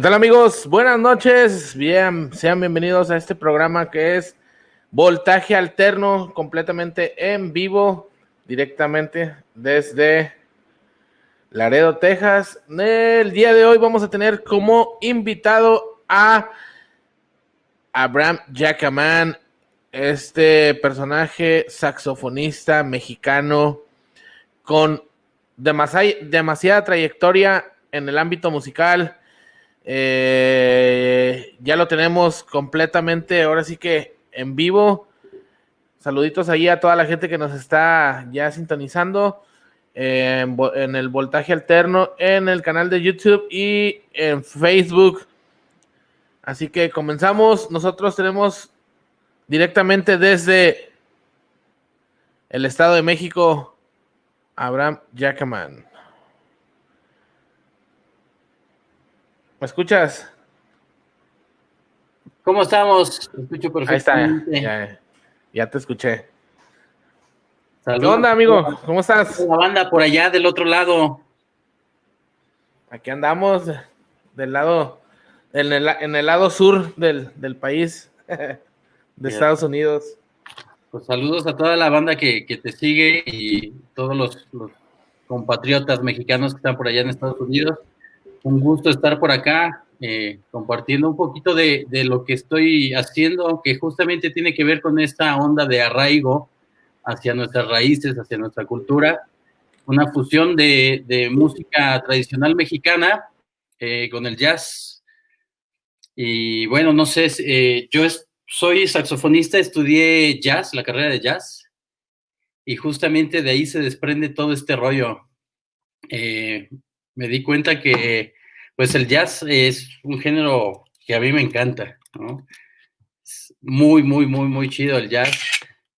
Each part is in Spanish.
¿Qué tal amigos? Buenas noches. Bien, sean bienvenidos a este programa que es Voltaje Alterno, completamente en vivo, directamente desde Laredo, Texas. El día de hoy vamos a tener como invitado a Abraham Jackman, este personaje saxofonista mexicano con demasiada trayectoria en el ámbito musical eh, ya lo tenemos completamente, ahora sí que en vivo. Saluditos ahí a toda la gente que nos está ya sintonizando en, el voltaje alterno, en el canal de YouTube y en Facebook. Así que comenzamos. Nosotros tenemos directamente desde el Estado de México, Abraham Jackman. ¿Me escuchas? ¿Cómo estamos? escucho perfectamente. Ahí está, ya, te escuché. ¿Qué onda, amigo? ¿Cómo estás? La banda por allá del otro lado. Aquí andamos, del lado, en el, lado sur del, país, de Estados Unidos. Pues saludos a toda la banda que, te sigue y todos los compatriotas mexicanos que están por allá en Estados Unidos un gusto estar por acá eh, compartiendo un poquito de, lo que estoy haciendo, que justamente tiene que ver con esta onda de arraigo hacia nuestras raíces, hacia nuestra cultura, una fusión de, música tradicional mexicana eh, con el jazz. Y bueno, no sé, eh, yo soy saxofonista, estudié jazz, la carrera de jazz, y justamente de ahí se desprende todo este rollo me di cuenta que pues el jazz es un género que a mí me encanta, ¿no? Es muy, muy, muy, muy chido el jazz,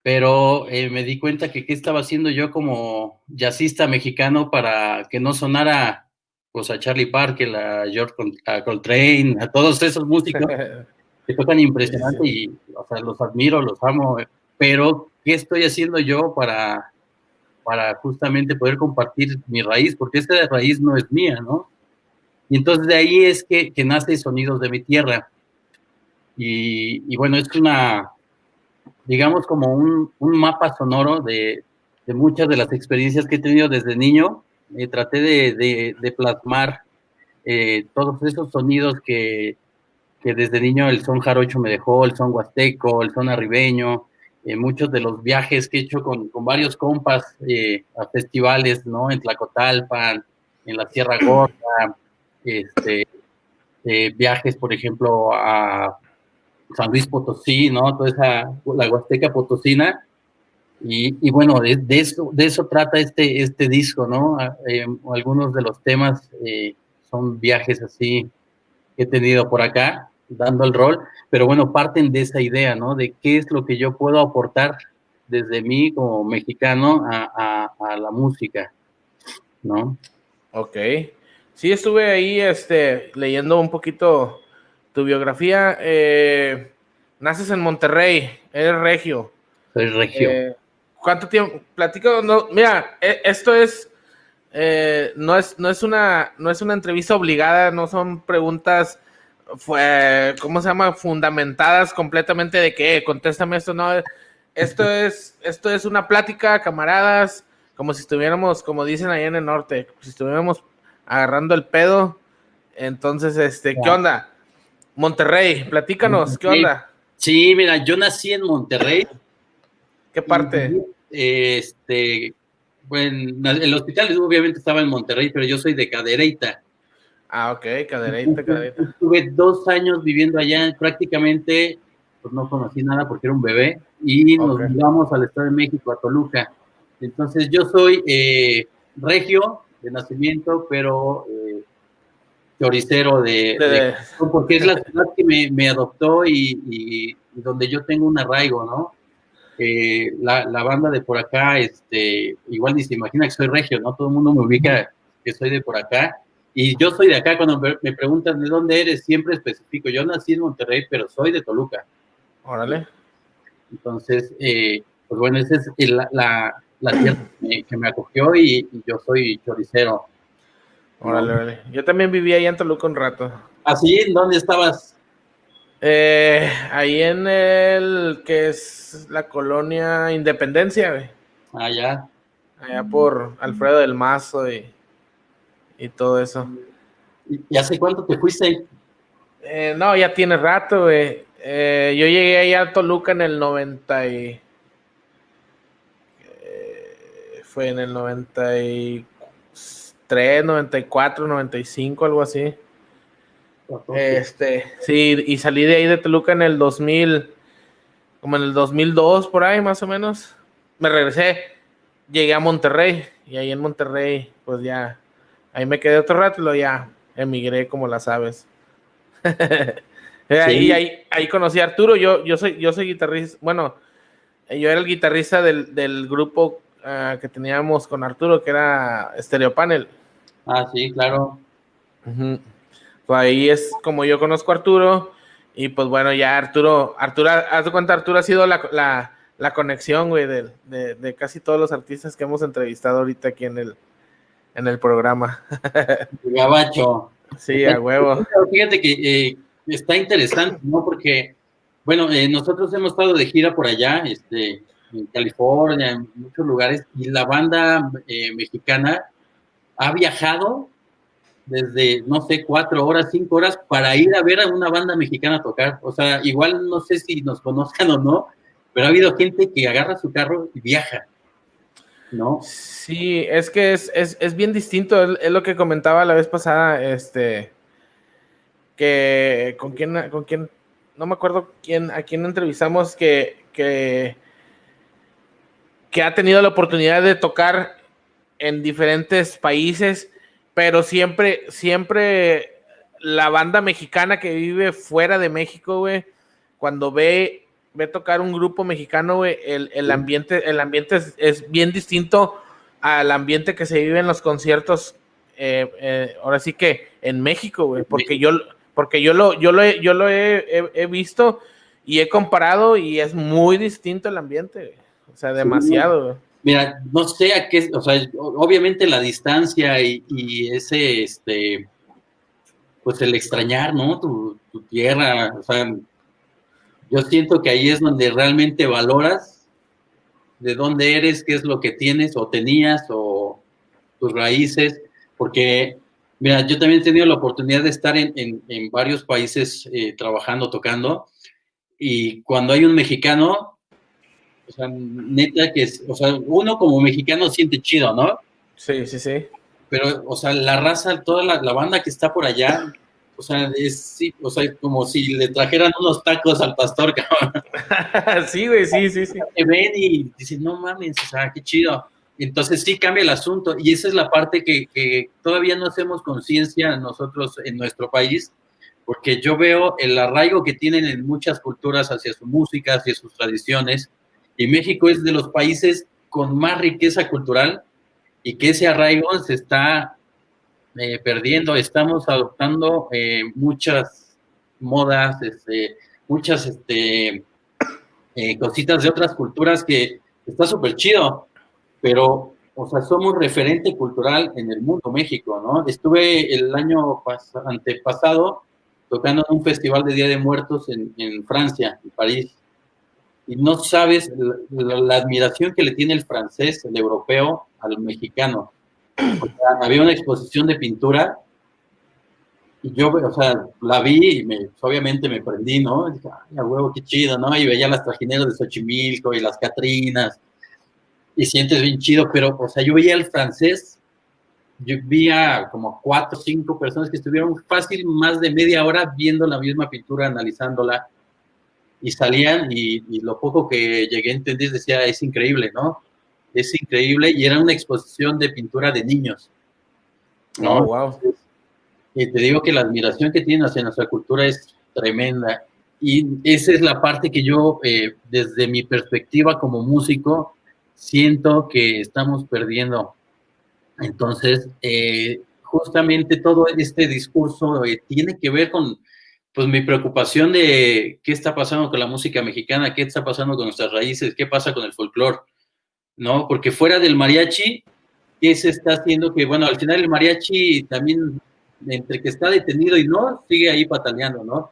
pero eh, me di cuenta que qué estaba haciendo yo como jazzista mexicano para que no sonara pues a Charlie Parker, a George a Coltrane, a todos esos músicos que tocan impresionante y o sea, los admiro, los amo, pero ¿qué estoy haciendo yo para para justamente poder compartir mi raíz, porque esta raíz no es mía, ¿no? Y entonces de ahí es que, que nace Sonidos de mi Tierra. Y, bueno, es una, digamos, como un, mapa sonoro de, de, muchas de las experiencias que he tenido desde niño. Eh, traté de, de, plasmar eh, todos esos sonidos que, que desde niño el son jarocho me dejó, el son huasteco, el son arribeño, eh, muchos de los viajes que he hecho con, con varios compas eh, a festivales, ¿no? En Tlacotalpan, en la Sierra Gorda, este, eh, viajes, por ejemplo, a San Luis Potosí, ¿no? Toda esa, la Huasteca Potosina. Y, y bueno, de, de, eso, de eso trata este, este disco, ¿no? Ah, algunos de los temas son viajes así que he tenido por acá dando el rol, pero bueno, parten de esa idea, ¿no? De qué es lo que yo puedo aportar desde mí como mexicano a, la música, ¿no? Ok. Sí, estuve ahí este, leyendo un poquito tu biografía. Eh, naces en Monterrey, eres regio. Soy regio. Eh, ¿Cuánto tiempo? Platico, no, mira, e, esto es, eh, no es, no es una, no es una entrevista obligada, no son preguntas fue, ¿cómo se llama? Fundamentadas completamente de que, contéstame esto, no, esto es, esto es una plática, camaradas, como si estuviéramos, como dicen ahí en el norte, si estuviéramos agarrando el pedo. Entonces, este, ¿qué onda? Monterrey, platícanos, ¿qué onda? Sí, mira, yo nací en Monterrey. ¿Qué parte? Este, bueno, el hospital obviamente estaba en Monterrey, pero yo soy de Cadereyta. Ah, ok, cadereita, cadereita. Estuve dos años viviendo allá, prácticamente pues no conocí nada porque era un bebé y nos mudamos al Estado de México, a Toluca. Entonces yo soy eh, regio de nacimiento, pero eh, choricero de, porque es la ciudad que me, adoptó y, donde yo tengo un arraigo, ¿no? Eh, la, la, banda de por acá, este, igual ni se imagina que soy regio, ¿no? Todo el mundo me ubica que soy de por acá y yo soy de acá, cuando me preguntan de dónde eres, siempre especifico. Yo nací en Monterrey, pero soy de Toluca. Órale. Entonces, eh, pues bueno, esa es la, la, tierra que me, acogió y, yo soy choricero. Órale, órale. Yo también viví ahí en Toluca un rato. ¿Así? ¿En dónde estabas? Eh, ahí en el que es la colonia Independencia, güey. Ah, ya. Allá por Alfredo del Mazo y, y todo eso. ¿Y hace cuánto te fuiste? Eh, no, ya tiene rato, güey. Eh, yo llegué ahí a Toluca en el 90 y... eh, fue en el 93, 94, 95, algo así. Este, sí, y salí de ahí de Toluca en el 2000, como en el 2002, por ahí más o menos. Me regresé, llegué a Monterrey y ahí en Monterrey, pues ya, ahí me quedé otro rato y luego ya emigré como las aves. ahí, Sí. ahí, ahí conocí a Arturo, yo, yo, soy, yo soy guitarrista, bueno, yo era el guitarrista del, del grupo ah, que teníamos con Arturo, que era Stereo Panel. Ah, sí, claro. Pues ahí es como yo conozco a Arturo. Y pues bueno, ya Arturo, Arturo, haz de cuenta, Arturo ha sido la, la, la conexión, güey, de, de, de casi todos los artistas que hemos entrevistado ahorita aquí en el, en el programa. Gabacho. sí, a huevo. Fíjate que eh, está interesante, ¿no? Porque, bueno, eh, nosotros hemos estado de gira por allá, este, en California, en muchos lugares, y la banda eh, mexicana ha viajado desde, no sé, cuatro horas, cinco horas para ir a ver a una banda mexicana tocar. O sea, igual no sé si nos conozcan o no, pero ha habido gente que agarra su carro y viaja, ¿no? Sí, es que es, es, es bien distinto, es, es lo que comentaba la vez pasada, este, que con quién, con quién, no me acuerdo quién, a quién entrevistamos que, que, que ha tenido la oportunidad de tocar en diferentes países, pero siempre, siempre la banda mexicana que vive fuera de México, güey, cuando ve, ve tocar un grupo mexicano, güey, el, el ambiente, el ambiente es, es bien distinto al ambiente que se vive en los conciertos, eh, eh, ahora sí que en México, güey, porque yo, porque yo lo, yo lo, he, yo lo he, he- he visto y he comparado y es muy distinto el ambiente, güey. o sea, demasiado, güey. Mira, no sé a qué, o sea, obviamente la distancia y, y ese, este, pues el extrañar, ¿no? Tu, tu tierra, o sea, yo siento que ahí es donde realmente valoras de dónde eres, qué es lo que tienes o tenías o tus raíces, porque, mira, yo también he tenido la oportunidad de estar en, en- en varios países eh, trabajando, tocando, y cuando hay un mexicano, o sea, neta que es, o sea, uno como mexicano siente chido, ¿no? Sí, sí, sí. Pero, o sea, la raza, toda la, la banda que está por allá, o sea, es sí, o sea, como si le trajeran unos tacos al pastor, cabrón. sí, güey, sí, sí, sí. Te ven y dicen, no mames, o sea, qué chido. Entonces sí cambia el asunto y esa es la parte que, que todavía no hacemos conciencia nosotros en nuestro país, porque yo veo el arraigo que tienen en muchas culturas hacia su música, hacia sus tradiciones, y México es de los países con más riqueza cultural y que ese arraigo se está eh, perdiendo. Estamos adoptando eh, muchas modas, este, muchas este, eh, cositas de otras culturas que está súper chido, pero, o sea, somos referente cultural en el mundo, México, ¿no? Estuve el año pas antepasado tocando en un festival de Día de Muertos en, Francia, en París, y no sabes la, admiración que le tiene el francés, el europeo, al mexicano. Había una exposición de pintura y yo, o sea, la vi y me, obviamente me prendí, ¿no? Y dije, ay, a huevo, qué chido, ¿no? Y veía las trajineras de Xochimilco y las Catrinas y sientes bien chido, pero, o sea, yo veía al francés, yo vi a como cuatro o cinco personas que estuvieron fácil más de media hora viendo la misma pintura, analizándola y salían y, y, lo poco que llegué a entender decía, es increíble, ¿no? Es increíble y era una exposición de pintura de niños. ¿no? Oh, wow. Y te digo que la admiración que tienen hacia nuestra cultura es tremenda. Y esa es la parte que yo, eh, desde mi perspectiva como músico, siento que estamos perdiendo. Entonces, eh, justamente todo este discurso eh, tiene que ver con pues mi preocupación de qué está pasando con la música mexicana, qué está pasando con nuestras raíces, qué pasa con el folclore, ¿no? Porque fuera del mariachi, ¿qué se está haciendo? Que bueno, al final el mariachi también entre que está detenido y no, sigue ahí pataleando, ¿no?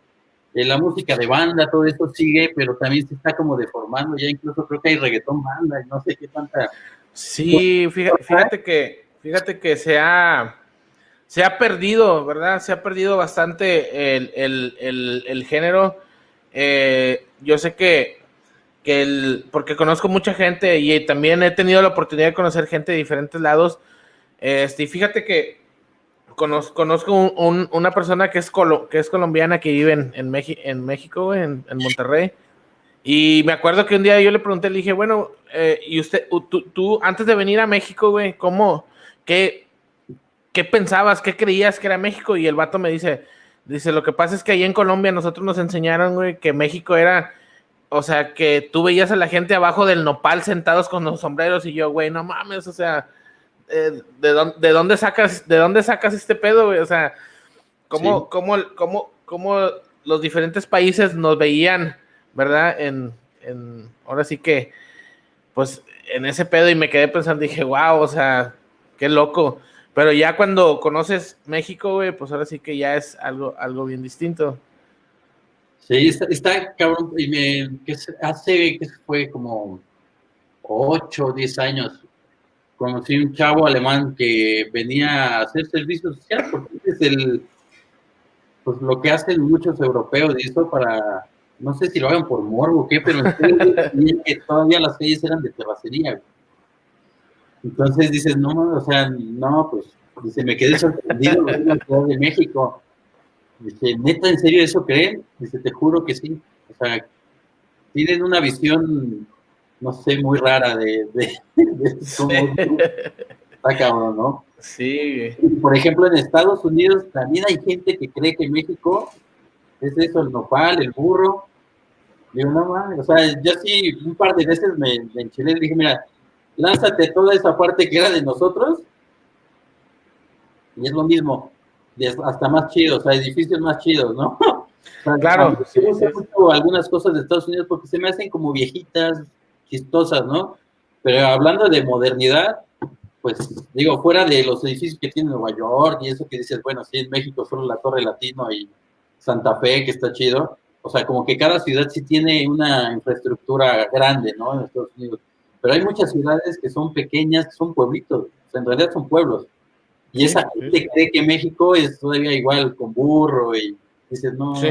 Eh, la música de banda, todo eso sigue, pero también se está como deformando, ya incluso creo que hay reggaetón banda y no sé qué tanta... Sí, fíjate, fíjate que, fíjate que se ha, se ha perdido, ¿verdad? Se ha perdido bastante el, género. Eh, yo sé que que el, porque conozco mucha gente y también he tenido la oportunidad de conocer gente de diferentes lados. Este, y fíjate que conozco, conozco una persona que es, que es colombiana que vive en, en, en México, en, en, Monterrey. Y me acuerdo que un día yo le pregunté, le dije, bueno, eh, y usted, tú, tú, antes de venir a México, güey, ¿cómo, qué, qué pensabas, qué creías que era México? Y el vato me dice, dice, lo que pasa es que ahí en Colombia nosotros nos enseñaron, güey, que México era o sea, que tú veías a la gente abajo del nopal sentados con los sombreros y yo, güey, no mames, o sea, eh, ¿de, dónde, ¿de, dónde, sacas, ¿de dónde sacas este pedo, güey? O sea, ¿cómo, cómo, cómo, cómo los diferentes países nos veían, ¿verdad? En, en, ahora sí que, pues, en ese pedo y me quedé pensando, dije, wow, o sea, qué loco. Pero ya cuando conoces México, güey, pues ahora sí que ya es algo, algo bien distinto. Sí, está, cabrón. Y me, hace, que fue como 8 o 10 años, conocí un chavo alemán que venía a hacer servicio social, porque es el, pues lo que hacen muchos europeos y eso para, no sé si lo hagan por morbo o qué, pero que todavía las calles eran de terracería. Entonces dices, no, o sea, no, pues, dice, me quedé sorprendido en de México Dice, ¿neta en serio eso creen? Dice, te juro que sí. O sea, tienen una visión, no sé, muy rara de, de, cómo está cabrón, ¿no? Sí. Por ejemplo, en Estados Unidos también hay gente que cree que México es eso, el nopal, el burro. Digo, no mames, o sea, yo sí un par de veces me, me enchilé y dije, mira, lánzate toda esa parte que era de nosotros y es lo mismo hasta más chidos, o sea, edificios más chidos, ¿no? claro. algunas cosas de Estados Unidos porque se me hacen como viejitas, chistosas, ¿no? Pero hablando de modernidad, pues digo, fuera de los edificios que tiene Nueva York y eso que dices, bueno, sí, en México solo la Torre Latino y Santa Fe, que está chido. O sea, como que cada ciudad sí tiene una infraestructura grande, ¿no? En Estados Unidos. Pero hay muchas ciudades que son pequeñas, que son pueblitos. O sea, en realidad son pueblos. Y esa gente cree que México es todavía igual con burro y dices, no, sí.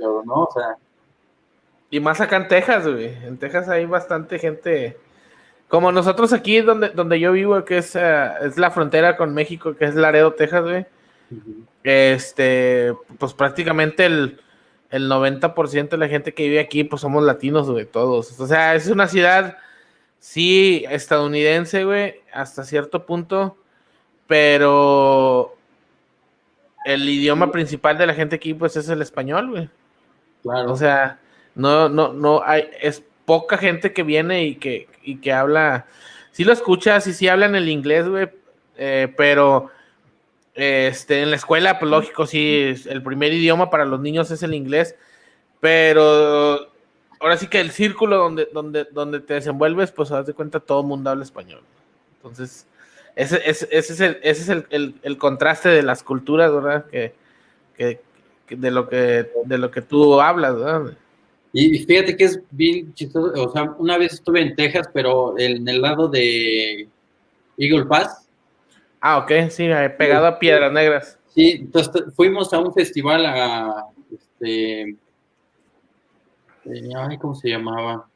¿no? O sea. Y más acá en Texas, güey. En Texas hay bastante gente. Como nosotros aquí, donde, donde yo vivo, que es, eh, es la frontera con México, que es Laredo, Texas, güey. Este, pues prácticamente el, el 90% de la gente que vive aquí, pues somos latinos, güey, todos. O sea, es una ciudad, sí, estadounidense, güey, hasta cierto punto pero el idioma principal de la gente aquí pues es el español, güey. Claro. O sea, no, no, no hay, es poca gente que viene y que, y que habla, sí lo escuchas y sí hablan el inglés, güey, eh, pero este, en la escuela, pues lógico, sí, el primer idioma para los niños es el inglés, pero ahora sí que el círculo donde, donde, donde te desenvuelves, pues haz de cuenta todo el mundo habla español. Entonces, ese, ese, ese es, el, ese es el, el, el, contraste de las culturas, ¿verdad? Que, que, de, lo que, de lo que tú hablas, ¿verdad? Y fíjate que es bien chistoso, o sea, una vez estuve en Texas, pero en el lado de Eagle Pass. Ah, ok, sí, eh, pegado a Piedras Negras. Sí, entonces fuimos a un festival a, este, ay, ¿cómo se llamaba?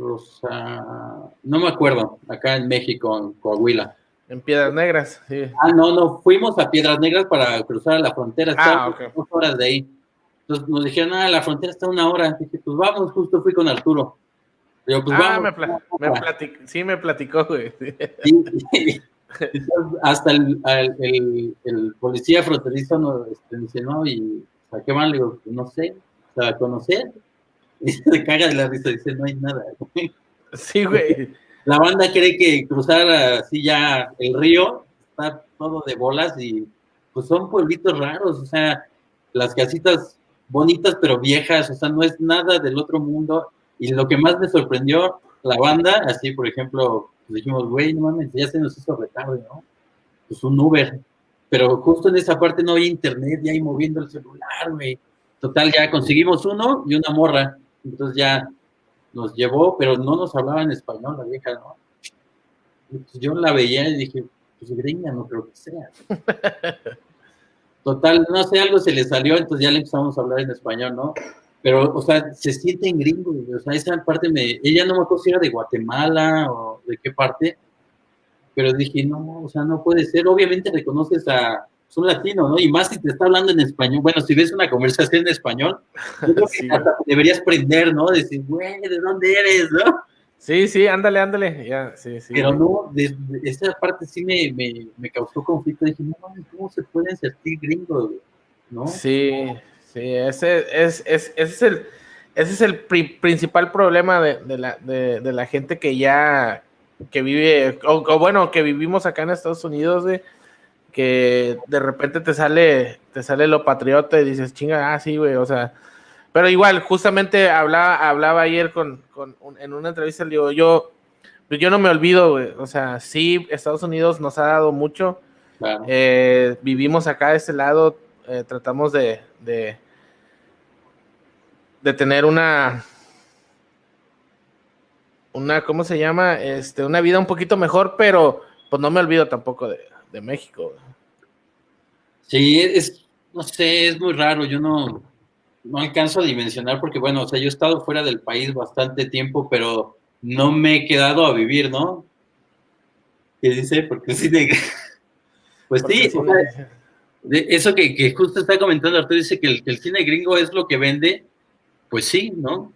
Rosa, no me acuerdo, acá en México, en Coahuila. En Piedras Negras, sí. Ah, no, no, fuimos a Piedras Negras para cruzar la frontera, ah, dos horas de ahí. Entonces nos dijeron, ah, la frontera está una hora. Dije, pues vamos, justo fui con Arturo. Yo, pues ah, vamos, me, platicó, sí, me platicó, güey. hasta el, el, el, policía fronterizo nos este, dice, no, y ¿a qué van? Le digo, pues, no sé, o sea, conocer. Y se caga de la risa, dice, no hay nada. Sí, güey. La banda cree que cruzar así ya el río está todo de bolas y pues son pueblitos raros, o sea, las casitas bonitas pero viejas, o sea, no es nada del otro mundo. Y lo que más me sorprendió, la banda, así por ejemplo, pues dijimos, güey, no mames, ya se nos hizo retardo, ¿no? pues un Uber, pero justo en esa parte no había internet, ya ahí moviendo el celular, güey. Total, ya conseguimos uno y una morra, entonces ya nos llevó, pero no nos hablaba en español la vieja, ¿no? yo la veía y dije, pues gringa, no creo que sea. Total, no sé, algo se le salió, entonces ya le empezamos a hablar en español, ¿no? Pero, o sea, se siente en gringo, o sea, esa parte me, ella no me acuerdo si era de Guatemala o de qué parte, pero dije, no, o sea, no puede ser, obviamente reconoces a, es un latino, ¿no? Y más si te está hablando en español, bueno, si ves una conversación en español, yo creo que deberías aprender, ¿no? Decir, güey, ¿de dónde eres, no? Sí, sí, ándale, ándale. Ya, sí, sí. Pero no, de, esa parte sí me, me, me, causó conflicto. Dije, no ¿cómo se pueden sentir gringos? ¿No? Sí, sí, ese es, es, ese es el, ese es el principal problema de, de, la, de, de, la gente que ya, que vive, o, bueno, que vivimos acá en Estados Unidos, de, que de repente te sale, te sale lo patriota y dices, chinga, ah, sí, güey, o sea, pero igual, justamente hablaba, hablaba ayer con, en una entrevista, le digo, yo, yo no me olvido, O sea, sí, Estados Unidos nos ha dado mucho. Eh, vivimos acá de este lado, eh, tratamos de, de, tener una, una, ¿cómo se llama? Este, una vida un poquito mejor, pero pues no me olvido tampoco de, de México. Sí, es, no sé, es muy raro, yo no, no alcanzo a dimensionar porque, bueno, o sea, yo he estado fuera del país bastante tiempo, pero no me he quedado a vivir, ¿no? ¿Qué dice? Porque sí de... Pues sí, eso que, justo está comentando Arturo, dice que el, cine gringo es lo que vende, pues sí, ¿no?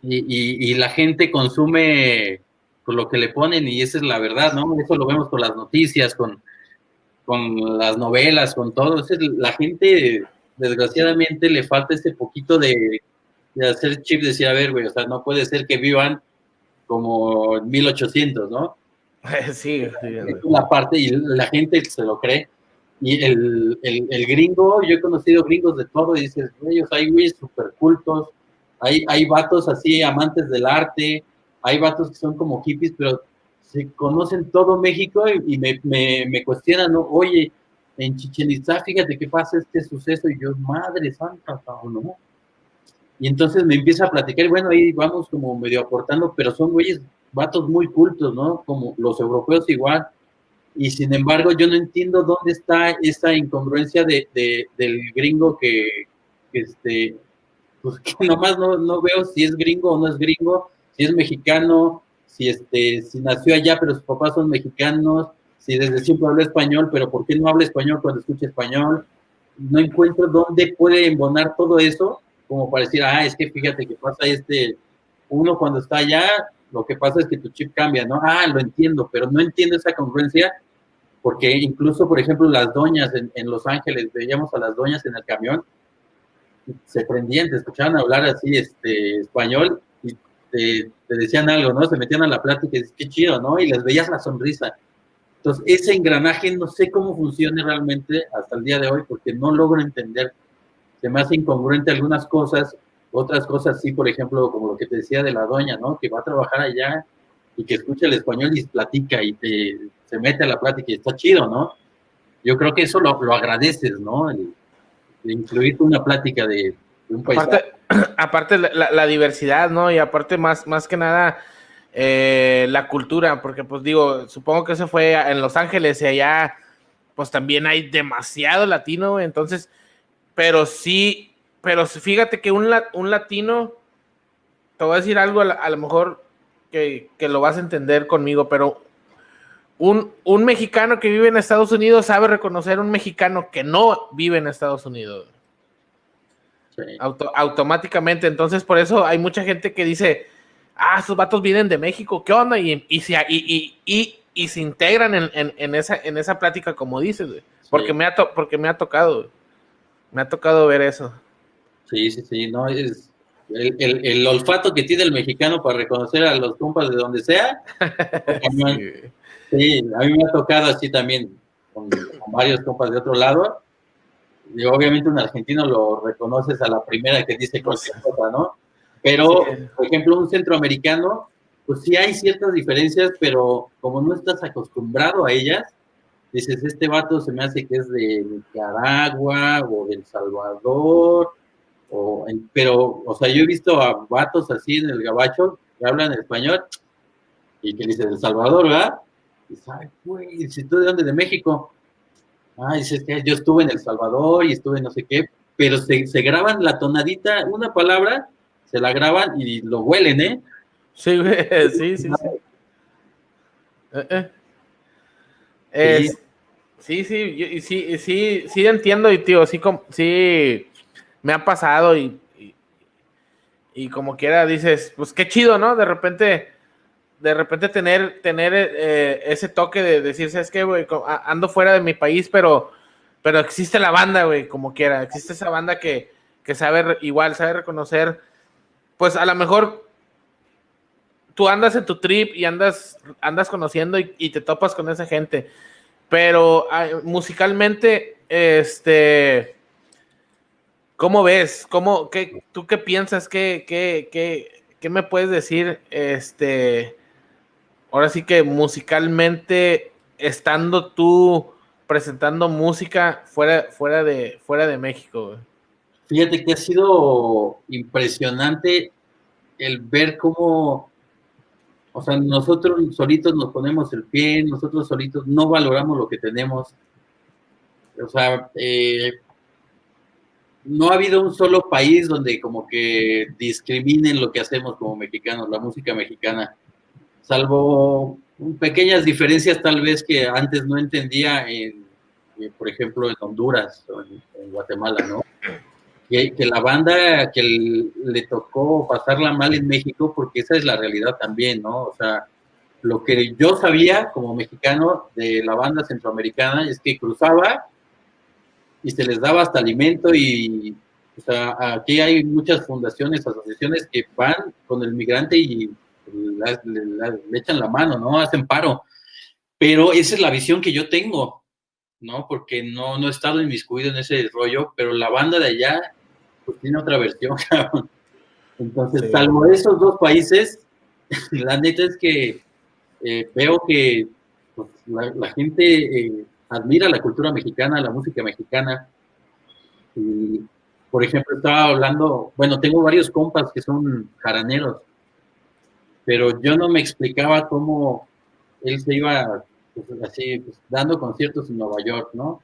Y, la gente consume con lo que le ponen y esa es la verdad, ¿no? Eso lo vemos con las noticias, con, con las novelas, con todo. la gente desgraciadamente le falta ese poquito de, hacer chip, decir, a ver, güey, o sea, no puede ser que vivan como en 1800, ¿no? Sí, sí. Es una parte y la gente se lo cree. Y el, el, gringo, yo he conocido gringos de todo y dices, ellos hay güeyes súper cultos, hay, hay vatos así amantes del arte, hay vatos que son como hippies, pero se conocen todo México y, me, me, me, cuestionan, ¿no? oye, en Chichen Itza, fíjate qué pasa este suceso, y yo, madre santa, ¿no? Y entonces me empieza a platicar, y bueno, ahí vamos como medio aportando, pero son güeyes, vatos muy cultos, ¿no? Como los europeos igual, y sin embargo yo no entiendo dónde está esa incongruencia de, del gringo que, este, pues que nomás no, no veo si es gringo o no es gringo, si es mexicano, si, este, si nació allá pero sus papás son mexicanos, si desde siempre habla español, pero ¿por qué no habla español cuando escucha español? No encuentro dónde puede embonar todo eso, como para decir, ah, es que fíjate que pasa este, uno cuando está allá, lo que pasa es que tu chip cambia, ¿no? Ah, lo entiendo, pero no entiendo esa congruencia, porque incluso, por ejemplo, las doñas en, Los Ángeles, veíamos a las doñas en el camión, se prendían, te escuchaban hablar así, este, español, y te, decían algo, ¿no? Se metían a la plática y dices, qué chido, ¿no? Y les veías la sonrisa entonces, ese engranaje no sé cómo funciona realmente hasta el día de hoy porque no logro entender. Se me hace incongruente algunas cosas, otras cosas sí, por ejemplo, como lo que te decía de la doña, ¿no? Que va a trabajar allá y que escucha el español y platica y te, se mete a la plática y está chido, ¿no? Yo creo que eso lo, lo agradeces, ¿no? El, incluir una plática de, un país. aparte la, la, diversidad, ¿no? Y aparte más, más que nada eh, la cultura, porque pues digo, supongo que eso fue en Los Ángeles y allá pues también hay demasiado latino, entonces, pero sí, pero fíjate que un, un latino, te voy a decir algo a, lo mejor que, lo vas a entender conmigo, pero un, un, mexicano que vive en Estados Unidos sabe reconocer un mexicano que no vive en Estados Unidos. Automáticamente, entonces por eso hay mucha gente que dice, ah, esos vatos vienen de México, ¿qué onda? Y, y, se, y, y, y se integran en, en, en, esa, en esa plática, como dices, porque, me ha porque me ha tocado, me ha tocado ver eso. Sí, sí, sí, no, es el, el, el, olfato que tiene el mexicano para reconocer a los compas de donde sea. sí. a mí me ha tocado así también, con, varios compas de otro lado. Y obviamente un argentino lo reconoces a la primera que dice cualquier cosa, ¿no? Pero, por ejemplo, un centroamericano, pues sí hay ciertas diferencias, pero como no estás acostumbrado a ellas, dices, este vato se me hace que es de Nicaragua o de El Salvador, o, pero, o sea, yo he visto a vatos así en el gabacho que hablan español y que dicen El Salvador, ¿verdad? Y sabe, güey, si tú de dónde, de México. Dices que yo estuve en El Salvador y estuve no sé qué, pero se, se graban la tonadita, una palabra, se la graban y lo huelen, ¿eh? Sí, sí, sí. sí. Eh, eh. sí, sí, sí, sí, sí, entiendo y tío, sí, sí, me ha pasado y, y, como quiera dices, pues qué chido, ¿no? De repente, de repente tener, tener eh, ese toque de decir, ¿sabes qué, güey? Ando fuera de mi país, pero, pero existe la banda, güey, como quiera, existe esa banda que, que sabe igual, sabe reconocer, pues a lo mejor tú andas en tu trip y andas, andas conociendo y, te topas con esa gente. Pero musicalmente, este, ¿cómo ves? ¿Cómo, qué, ¿Tú qué piensas? ¿Qué, qué, qué, qué me puedes decir? Este, ahora sí que musicalmente, estando tú presentando música fuera, fuera, de, fuera de México. Fíjate que ha sido impresionante el ver cómo o sea, nosotros solitos nos ponemos el pie, nosotros solitos no valoramos lo que tenemos. O sea, eh, no ha habido un solo país donde como que discriminen lo que hacemos como mexicanos, la música mexicana, salvo pequeñas diferencias tal vez que antes no entendía, en, eh, por ejemplo, en Honduras o en Guatemala, ¿no? que, la banda que le tocó pasarla mal en México, porque esa es la realidad también, ¿no? O sea, lo que yo sabía como mexicano de la banda centroamericana es que cruzaba y se les daba hasta alimento y, o sea, aquí hay muchas fundaciones, asociaciones que van con el migrante y le, echan la mano, ¿no? Hacen paro. Pero esa es la visión que yo tengo, ¿no? Porque no, no he estado inmiscuido en ese rollo, pero la banda de allá pues tiene otra versión, Entonces, salvo esos dos países, la neta es que eh, veo que pues, la, gente eh, admira la cultura mexicana, la música mexicana. Y, por ejemplo, estaba hablando, bueno, tengo varios compas que son jaraneros, pero yo no me explicaba cómo él se iba pues, así, pues, dando conciertos en Nueva York, ¿no?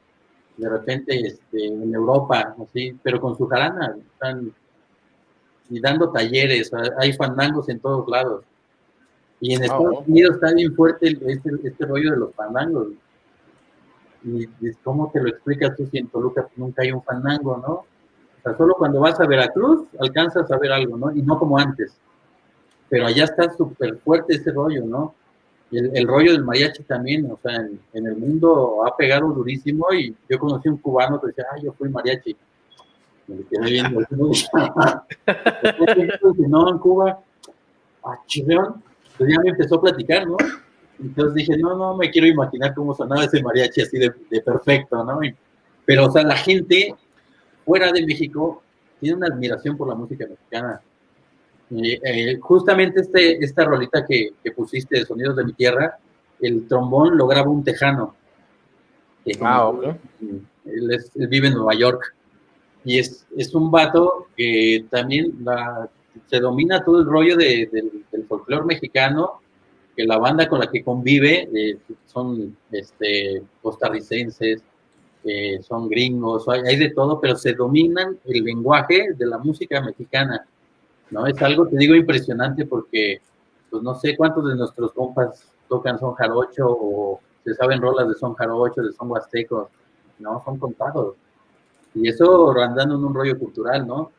de repente este, en Europa, así, pero con su jarana, están y dando talleres, hay fandangos en todos lados. Y en ah, Estados Unidos está bien fuerte este, este, rollo de los fandangos. Y, cómo te lo explicas tú si en Toluca nunca hay un fandango, ¿no? O sea, solo cuando vas a Veracruz alcanzas a ver algo, ¿no? Y no como antes. Pero allá está súper fuerte ese rollo, ¿no? el, rollo del mariachi también, o sea, en, el mundo ha pegado durísimo y yo conocí un cubano que decía, ah, yo fui mariachi. Me quedé viendo. no, en Cuba, ah, chileón. Entonces ya me empezó a platicar, ¿no? Entonces dije, no, no me quiero imaginar cómo sonaba ese mariachi así de, de perfecto, ¿no? pero, o sea, la gente fuera de México tiene una admiración por la música mexicana eh, justamente este, esta rolita que, pusiste de Sonidos de mi Tierra, el trombón lo graba un tejano. ah, él, vive en Nueva York. Y es, es un vato que también se domina todo el rollo del, del folclore mexicano, que la banda con la que convive eh, son este, costarricenses, eh, son gringos, hay, hay, de todo, pero se dominan el lenguaje de la música mexicana. ¿No? Es algo, te digo, impresionante porque, pues no sé cuántos de nuestros compas tocan son jarocho o se saben rolas de son jarocho, de son huastecos, ¿no? Son contados. Y eso andando en un rollo cultural, ¿no?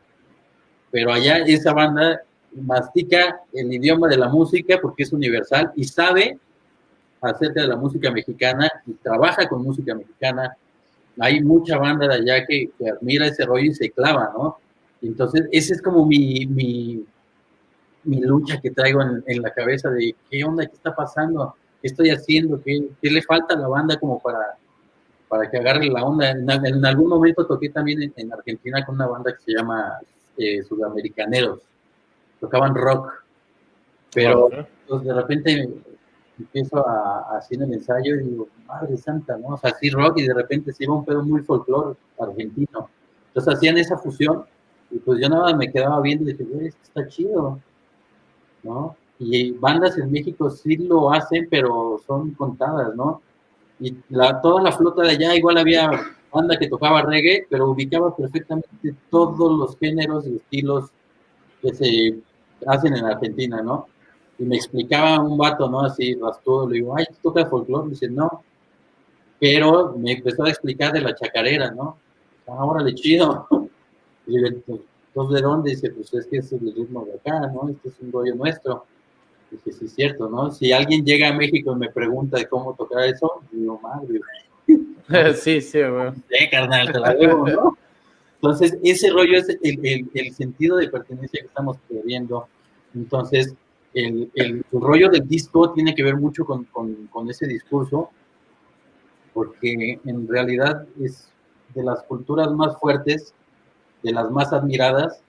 Pero allá esa banda mastica el idioma de la música porque es universal y sabe acerca de la música mexicana y trabaja con música mexicana. Hay mucha banda de allá que, que admira ese rollo y se clava, ¿no? Entonces, esa es como mi, mi, lucha que traigo en, la cabeza de qué onda, qué está pasando, qué estoy haciendo, qué, le falta a la banda como para, para que agarre la onda. En, algún momento toqué también en, Argentina con una banda que se llama eh, Sudamericaneros. Tocaban rock, pero pues, de repente empiezo a, hacer el ensayo y digo, madre santa, ¿no? O sea, sí rock y de repente se iba un pedo muy folclore argentino. Entonces hacían esa fusión y pues yo nada más me quedaba viendo y dije, güey, esto está chido, ¿no? Y bandas en México sí lo hacen, pero son contadas, ¿no? Y la, toda la flota de allá igual había banda que tocaba reggae, pero ubicaba perfectamente todos los géneros y estilos que se hacen en Argentina, ¿no? Y me explicaba un vato, ¿no? Así, rastudo, le digo, ay, ¿tú tocas folclore? Me dice, no. Pero me empezó a explicar de la chacarera, ¿no? Ahora le chido. Y le ¿entonces de dónde? Dice, pues es que es el ritmo de acá, ¿no? Este es un rollo nuestro. Dije, sí, es cierto, ¿no? Si alguien llega a México y me pregunta de cómo tocar eso, digo, madre, Sí, sí, güey. Sí, carnal, te la debo, ¿no? Entonces, ese rollo es el, el, sentido de pertenencia que estamos perdiendo. Entonces, el, el, rollo del disco tiene que ver mucho con, con, con, ese discurso, porque en realidad es de las culturas más fuertes, de las más admiradas,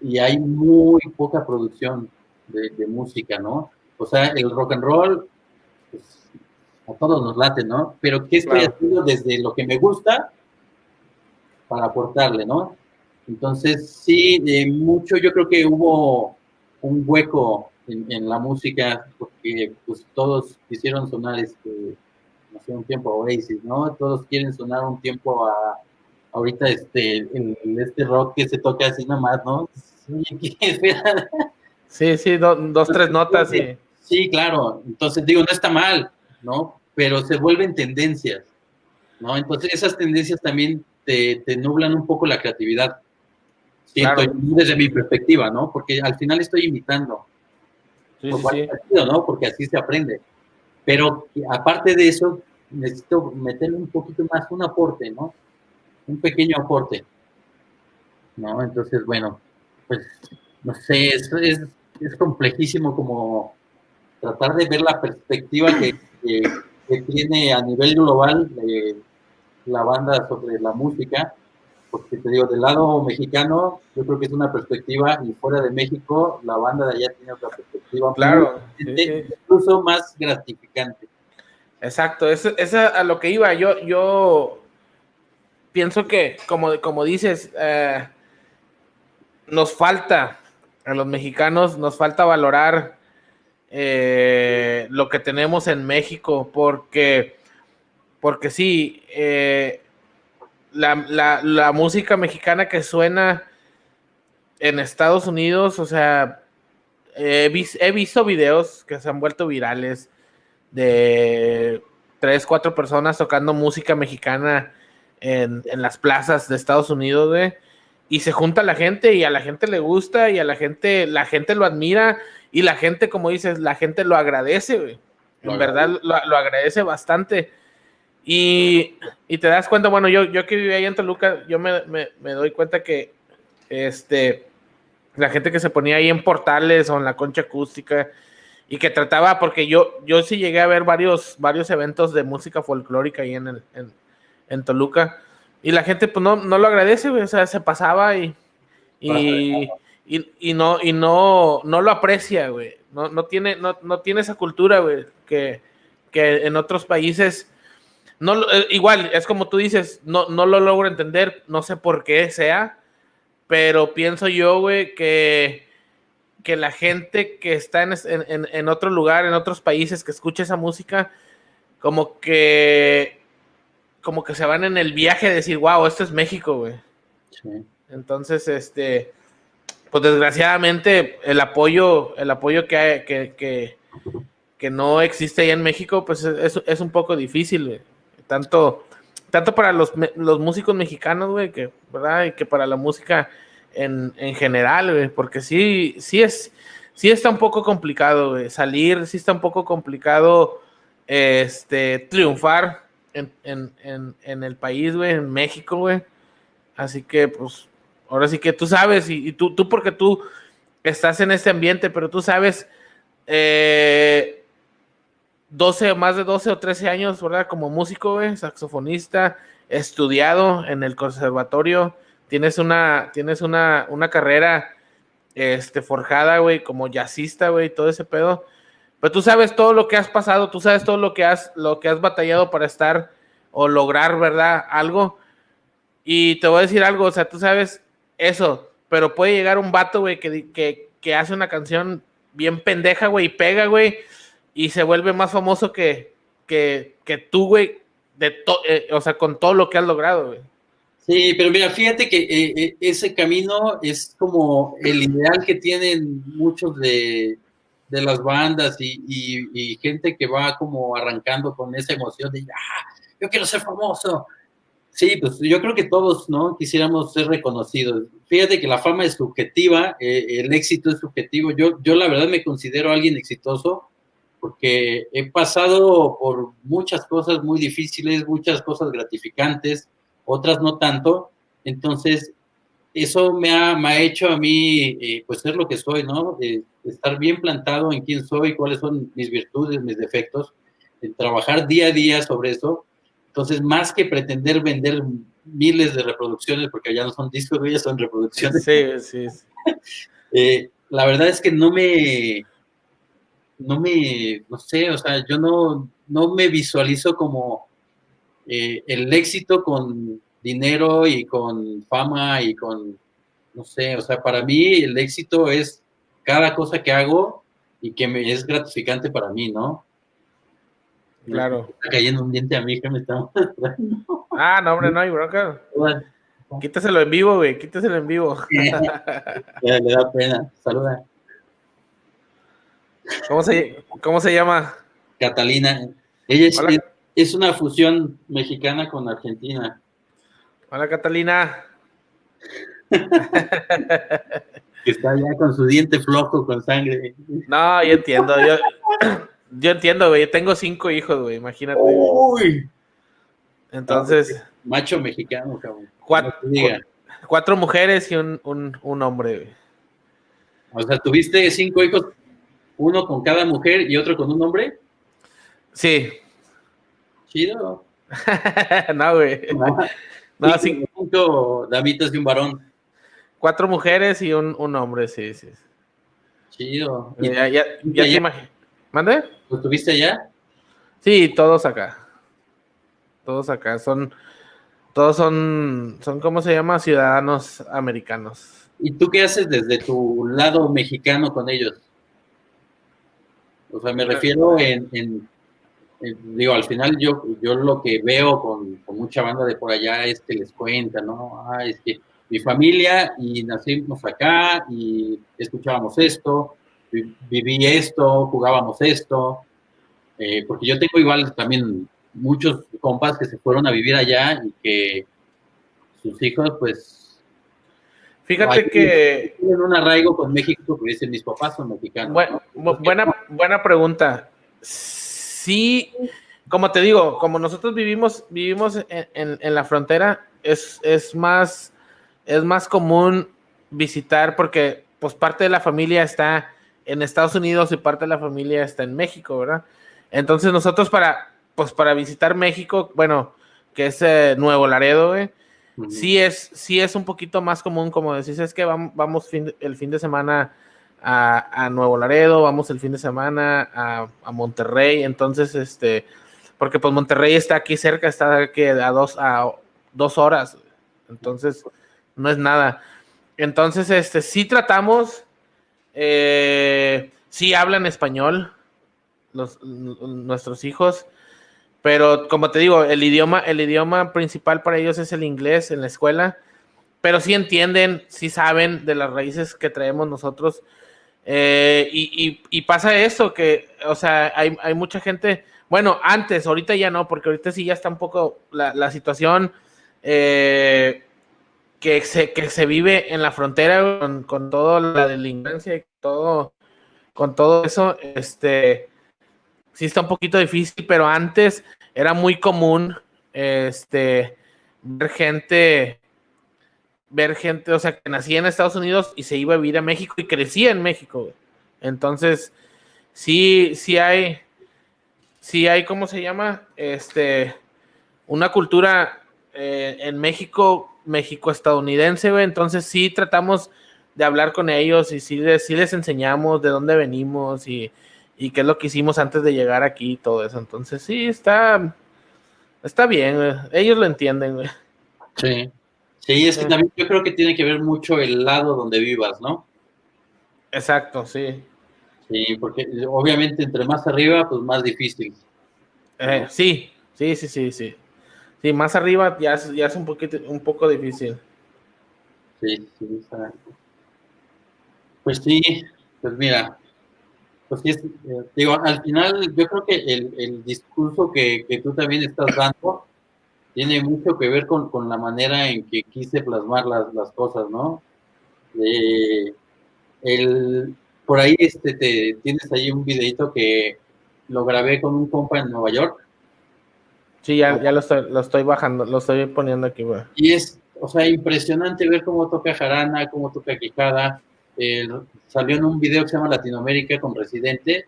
y hay muy poca producción de, de música, ¿no? O sea, el rock and roll, pues, a todos nos late, ¿no? Pero ¿qué estoy haciendo desde lo que me gusta para aportarle, ¿no? Entonces, sí, de mucho yo creo que hubo un hueco en, la música, porque pues todos quisieron sonar este, hace un tiempo a Oasis, ¿no? Todos quieren sonar un tiempo a ahorita este, en, este rock que se toca así nomás, ¿no? Sí, sí, dos, tres notas y... Sí, claro. Entonces digo, no está mal, ¿no? Pero se vuelven tendencias, ¿no? Entonces esas tendencias también te, te nublan un poco la creatividad desde mi perspectiva, ¿no? Porque al final estoy imitando. Sí, sí, ¿no? Porque así se aprende. Pero aparte de eso, necesito meterle un poquito más, un aporte, ¿no? Un pequeño aporte. ¿No? Entonces, bueno, pues, no sé, es, es, es complejísimo como tratar de ver la perspectiva que, que, tiene a nivel global eh, la banda sobre la música porque te digo, del lado mexicano, yo creo que es una perspectiva, y fuera de México, la banda de allá tiene otra perspectiva. Claro. Incluso más gratificante. Exacto, eso es a lo que iba. Yo, yo pienso que, como, como dices, eh, nos falta, a los mexicanos, nos falta valorar eh, lo que tenemos en México, porque, porque sí, eh, la, música mexicana que suena en Estados Unidos, o sea, he, visto videos que se han vuelto virales de tres, cuatro personas tocando música mexicana en, las plazas de Estados Unidos, y se junta la gente y a la gente le gusta y a la gente, la gente lo admira y la gente, como dices, la gente lo agradece, En verdad lo agradece bastante. Y, te das cuenta, bueno, yo, yo que vivía ahí en Toluca, yo me, doy cuenta que este, la gente que se ponía ahí en portales o en la concha acústica y que trataba, porque yo, yo sí llegué a ver varios, varios eventos de música folclórica ahí en, el, en, Toluca. Y la gente pues no, lo agradece, o sea, se pasaba y, y, no, y no, no lo aprecia, güey. No, no, tiene, no, no tiene esa cultura, güey, que, que en otros países no, eh, igual, es como tú dices, no, no lo logro entender, no sé por qué sea, pero pienso yo, güey, que, que la gente que está en, otro lugar, en otros países, que escucha esa música, como que, como que se van en el viaje a decir, wow, esto es México, güey. Entonces, este, pues desgraciadamente el apoyo, el apoyo que, que, que, que no existe ahí en México, pues es, es un poco difícil, güey tanto, tanto para los, los músicos mexicanos, güey, que, ¿verdad? Y que para la música en, general, güey, porque sí, sí es, sí está un poco complicado, güey, salir, sí está un poco complicado, este, triunfar en, el país, güey, en México, güey. Así que, pues, ahora sí que tú sabes, y, tú, tú porque tú estás en este ambiente, pero tú sabes, eh, 12, más de 12 o 13 años, ¿verdad? Como músico, güey, saxofonista, estudiado en el conservatorio, tienes una, tienes una, una carrera este, forjada, güey, como jazzista, güey, todo ese pedo. Pero tú sabes todo lo que has pasado, tú sabes todo lo que has, lo que has batallado para estar o lograr, ¿verdad? Algo. Y te voy a decir algo, o sea, tú sabes eso, pero puede llegar un vato, güey, que, que, hace una canción bien pendeja, güey, y pega, güey, y se vuelve más famoso que, que, que tú, güey, eh, o sea, con todo lo que has logrado, güey. Sí, pero mira, fíjate que eh, eh, ese camino es como el ideal que tienen muchos de, de las bandas y, gente que va como arrancando con esa emoción de, ah, yo quiero ser famoso. Sí, pues yo creo que todos, ¿no? Quisiéramos ser reconocidos. Fíjate que la fama es subjetiva, eh, el éxito es subjetivo. Yo, yo la verdad me considero alguien exitoso porque he pasado por muchas cosas muy difíciles, muchas cosas gratificantes, otras no tanto. Entonces, eso me ha, me ha hecho a mí, eh, pues, ser lo que soy, ¿no? estar bien plantado en quién soy, cuáles son mis virtudes, mis defectos, trabajar día a día sobre eso. Entonces, más que pretender vender miles de reproducciones, porque ya no son discos, ya son reproducciones. Sí, sí. Eh, la verdad es que no me, no me, no sé, o sea, yo no, no me visualizo como eh, el éxito con dinero y con fama y con, no sé, o sea, para mí el éxito es cada cosa que hago y que me es gratificante para mí, ¿no? Claro. Está cayendo un diente a mí que me está Ah, no, hombre, no hay bronca. Quítaselo en vivo, güey, quítaselo en vivo. le da pena. Saluda. ¿Cómo se, cómo se llama? Catalina. Ella es, es una fusión mexicana con argentina. Hola, Catalina. que está ya con su diente flojo, con sangre. No, yo entiendo. Yo, yo entiendo, güey. Tengo cinco hijos, güey. Imagínate. Uy. Entonces. Macho mexicano, cabrón. Cuatro, mujeres y un, un, hombre, güey. O sea, ¿tuviste cinco hijos? ¿Uno con cada mujer y otro con un hombre? Sí. Chido. no, güey. No, cinco damitas y un varón. Cuatro mujeres y un, hombre, sí, sí. Chido. Ya, ya, ya te. ¿Mande? ¿Lo tuviste allá? Sí, todos acá. Todos acá. Son, todos son, son, ¿cómo se llama? Ciudadanos americanos. ¿Y tú qué haces desde tu lado mexicano con ellos? O sea, me refiero en digo, al final yo, yo lo que veo con, mucha banda de por allá es que les cuenta, ¿no? Ah, es que mi familia y nacimos acá y escuchábamos esto, viví esto, jugábamos esto, eh, porque yo tengo igual también muchos compas que se fueron a vivir allá y que sus hijos pues... Fíjate que... Tienen un arraigo con México porque dicen mis papás son mexicanos. buena, buena pregunta sí, como te digo, como nosotros vivimos, vivimos en, la frontera, es, es, más, es más común visitar porque pues parte de la familia está en Estados Unidos y parte de la familia está en México, ¿verdad? Entonces nosotros para, pues para visitar México, bueno, que es eh, Nuevo Laredo, sí es, sí es un poquito más común, como decís, es que vamos, vamos el fin de semana a, Nuevo Laredo, vamos el fin de semana a, Monterrey, entonces, este, porque pues Monterrey está aquí cerca, está aquí a dos, a dos horas, entonces no es nada. Entonces, este, sí tratamos, eh, sí hablan español los, nuestros hijos, pero como te digo, el idioma, el idioma principal para ellos es el inglés en la escuela, pero sí entienden, sí saben de las raíces que traemos nosotros eh, y, pasa eso, que, o sea, hay, mucha gente, bueno, antes, ahorita ya no, porque ahorita sí ya está un poco la, situación eh, que, se, que se vive en la frontera con, con toda la delincuencia y todo, con todo eso, este, sí está un poquito difícil, pero antes era muy común, este, ver gente ver gente, o sea, que nacía en Estados Unidos y se iba a vivir a México y crecía en México. Entonces, sí, sí hay, sí hay, ¿cómo se llama? Este, una cultura eh, en México, México estadounidense, güey. Entonces sí tratamos de hablar con ellos y sí les, sí les enseñamos de dónde venimos y, y qué es lo que hicimos antes de llegar aquí y todo eso. Entonces, sí, está, está bien, ellos lo entienden. Güey. Sí, sí, es que también yo creo que tiene que ver mucho el lado donde vivas, ¿no? Exacto, sí. Sí, porque obviamente entre más arriba, pues más difícil. Eh, sí, sí, sí, sí, sí. Sí, más arriba ya es, ya es un poquito, un poco difícil. Sí, sí, Pues sí, pues mira, pues sí, eh, digo, al final yo creo que el, discurso que, tú también estás dando tiene mucho que ver con, la manera en que quise plasmar las, las cosas, ¿no? el, por ahí este, te, tienes ahí un videito que lo grabé con un compa en Nueva York. Sí, ya, ya lo, estoy, lo estoy bajando, lo estoy poniendo aquí, güey. Y es, o sea, impresionante ver cómo toca jarana, cómo toca quijada. salió en un video que se llama Latinoamérica con Residente.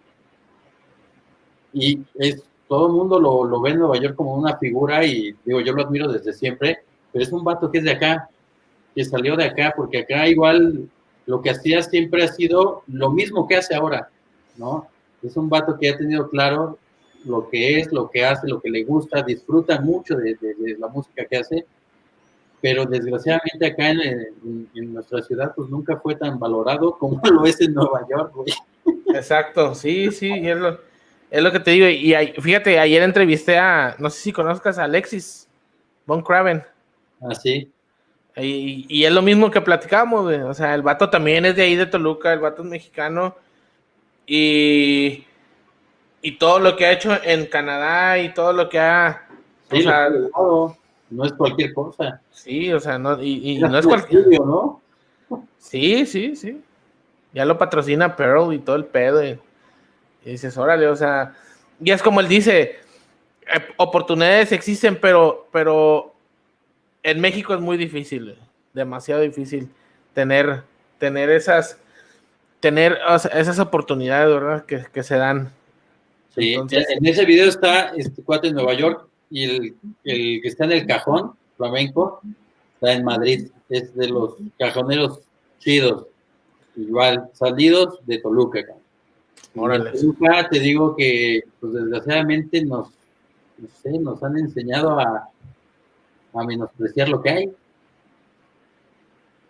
Y es, todo el mundo lo, ve en Nueva York como una figura y digo, yo lo admiro desde siempre, pero es un vato que es de acá, que salió de acá, porque acá igual lo que hacía siempre ha sido lo mismo que hace ahora, ¿no? Es un vato que ha tenido claro lo que es, lo que hace, lo que le gusta, disfruta mucho de, la música que hace, pero desgraciadamente acá en, nuestra ciudad pues nunca fue tan valorado como lo es en Nueva York, güey. Exacto, sí, sí, es lo, es lo que te digo. Y fíjate, ayer entrevisté a, no sé si conozcas a Alexis Von Craven. Ah, sí. Y, es lo mismo que platicamos, O sea, el vato también es de ahí de Toluca, el vato es mexicano. Y, y todo lo que ha hecho en Canadá y todo lo que ha. Sí, no es cualquier cosa. Sí, o sea, no, y, no es cualquier. ¿no? Sí, sí, sí. Ya lo patrocina Pearl y todo el pedo. Y, y dices, órale, o sea. Y es como él dice: eh, oportunidades existen, pero, pero en México es muy difícil, demasiado difícil tener, tener esas, tener esas oportunidades, ¿verdad? Que, se dan. Sí, en ese video está este cuate en Nueva York y el, que está en el cajón flamenco está en Madrid. Es de los cajoneros chidos, igual, salidos de Toluca. Toluca te digo que, pues desgraciadamente nos, no sé, nos han enseñado a, a menospreciar lo que hay.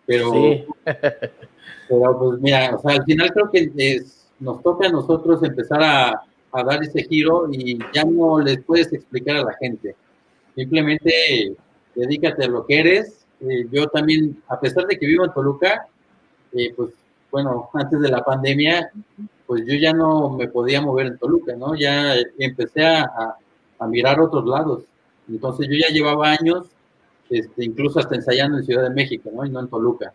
Pero, pero pues mira, o sea, al final creo que nos toca a nosotros empezar a, dar ese giro y ya no les puedes explicar a la gente. Simplemente dedícate a lo que eres. Eh, yo también, a pesar de que vivo en Toluca, eh, pues bueno, antes de la pandemia, pues yo ya no me podía mover en Toluca, ¿no? Ya empecé a, a mirar otros lados. Entonces yo ya llevaba años este, incluso hasta ensayando en Ciudad de México, ¿no? Y no en Toluca,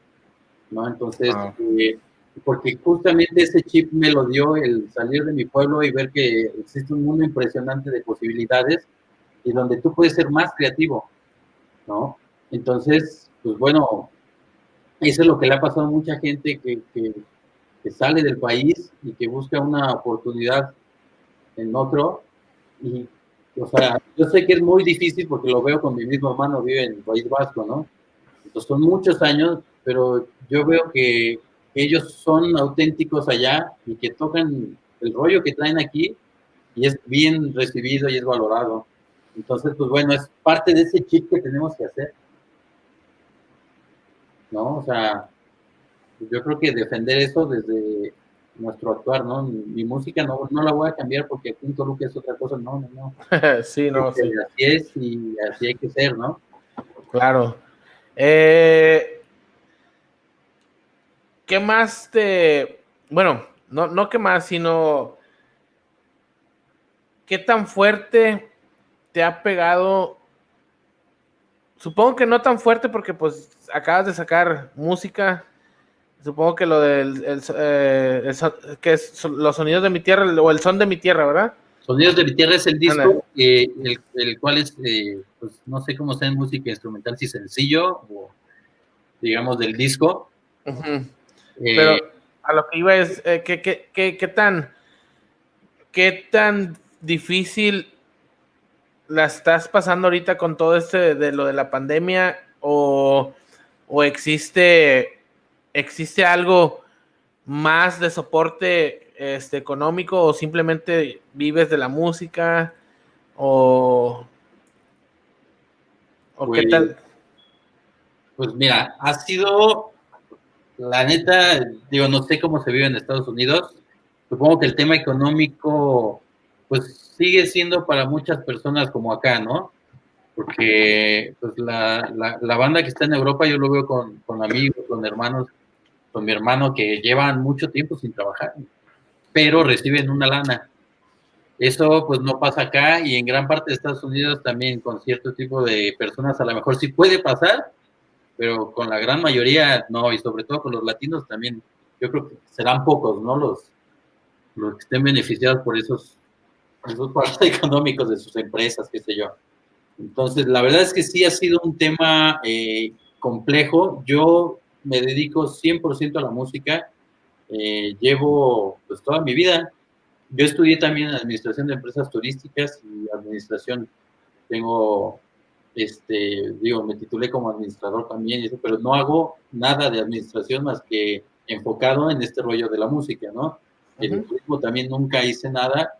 ¿no? Entonces, ah. eh, porque justamente ese chip me lo dio el salir de mi pueblo y ver que existe un mundo impresionante de posibilidades y donde tú puedes ser más creativo, ¿no? Entonces, pues bueno, eso es lo que le ha pasado a mucha gente que, que, que sale del país y que busca una oportunidad en otro y o sea, yo sé que es muy difícil porque lo veo con mi mismo hermano, vive en el País Vasco, ¿no? Entonces son muchos años, pero yo veo que ellos son auténticos allá y que tocan el rollo que traen aquí y es bien recibido y es valorado. Entonces, pues bueno, es parte de ese chip que tenemos que hacer. ¿No? O sea, yo creo que defender eso desde nuestro actuar, ¿no? Mi música no, no la voy a cambiar porque aquí en Toluca es otra cosa, no, no, no. sí, no, este, sí. Así es y así hay que ser, ¿no? Claro. Eh, ¿Qué más te... Bueno, no, no qué más, sino... ¿Qué tan fuerte te ha pegado? Supongo que no tan fuerte porque pues acabas de sacar música Supongo que lo del el, eh, que es los sonidos de mi tierra o el son de mi tierra, ¿verdad? Sonidos de mi tierra es el disco, eh, el, cual es, eh, pues no sé cómo sea en música instrumental, si sencillo o digamos del disco. Pero a lo que iba es, ¿qué, qué, qué, qué, tan, ¿qué tan difícil la estás pasando ahorita con todo este de lo de la pandemia o, o existe existe algo más de soporte este, económico o simplemente vives de la música o, o qué pues, tal? Pues mira, ha sido, la neta, digo, no sé cómo se vive en Estados Unidos, supongo que el tema económico, pues sigue siendo para muchas personas como acá, ¿no? Porque pues la, la, banda que está en Europa yo lo veo con, con amigos, con hermanos, con mi hermano que llevan mucho tiempo sin trabajar, pero reciben una lana. Eso pues no pasa acá y en gran parte de Estados Unidos también con cierto tipo de personas a lo mejor sí puede pasar, pero con la gran mayoría no, y sobre todo con los latinos también, yo creo que serán pocos, ¿no? Los, los que estén beneficiados por esos, partes económicos de sus empresas, qué sé yo. Entonces, la verdad es que sí ha sido un tema eh, complejo. Yo me dedico 100% a la música. Eh, llevo pues toda mi vida yo estudié también administración de empresas turísticas y administración. Tengo, este, digo, me titulé como administrador también, pero no hago nada de administración más que enfocado en este rollo de la música, ¿no? El turismo también nunca hice nada.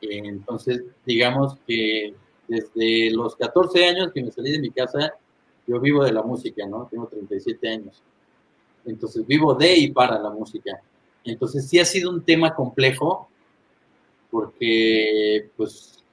Entonces, digamos que desde los 14 años que me salí de mi casa, yo vivo de la música, ¿no? Tengo 37 años. Entonces, vivo de y para la música. Entonces sí ha sido un tema complejo porque pues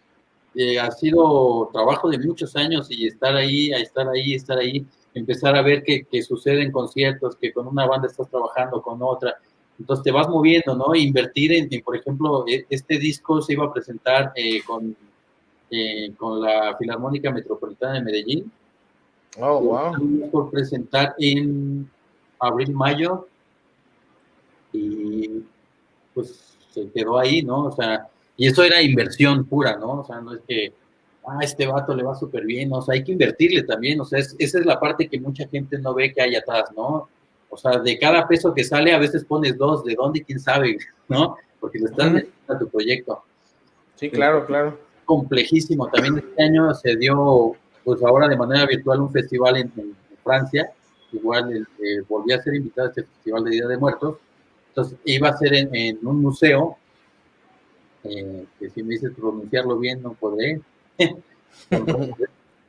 eh, ha sido trabajo de muchos años y estar ahí, estar ahí, estar ahí, empezar a ver que, que suceden conciertos, que con una banda estás trabajando, con otra. Entonces te vas moviendo, ¿no? Invertir en, por ejemplo, e, este disco se iba a presentar eh, con, eh, con la Filarmónica Metropolitana de Medellín. Oh, wow. Por presentar en abril, mayo y pues se quedó ahí, ¿no? O sea, y eso era inversión pura, ¿no? O sea, no es que, ah, este vato le va súper bien, o sea, hay que invertirle también, o sea, esa es la parte que mucha gente no ve que hay atrás, ¿no? O sea, de cada peso que sale, a veces pones dos, ¿de dónde? ¿Quién sabe? ¿No? Porque le estás metiendo a tu proyecto. Sí, claro, claro. Complejísimo. También este año se dio, pues ahora de manera virtual, un festival en, Francia. Igual eh, volví a ser invitado a este festival de Día de Muertos entonces, iba a ser en, un museo, eh, que si me dices pronunciarlo bien, no podré.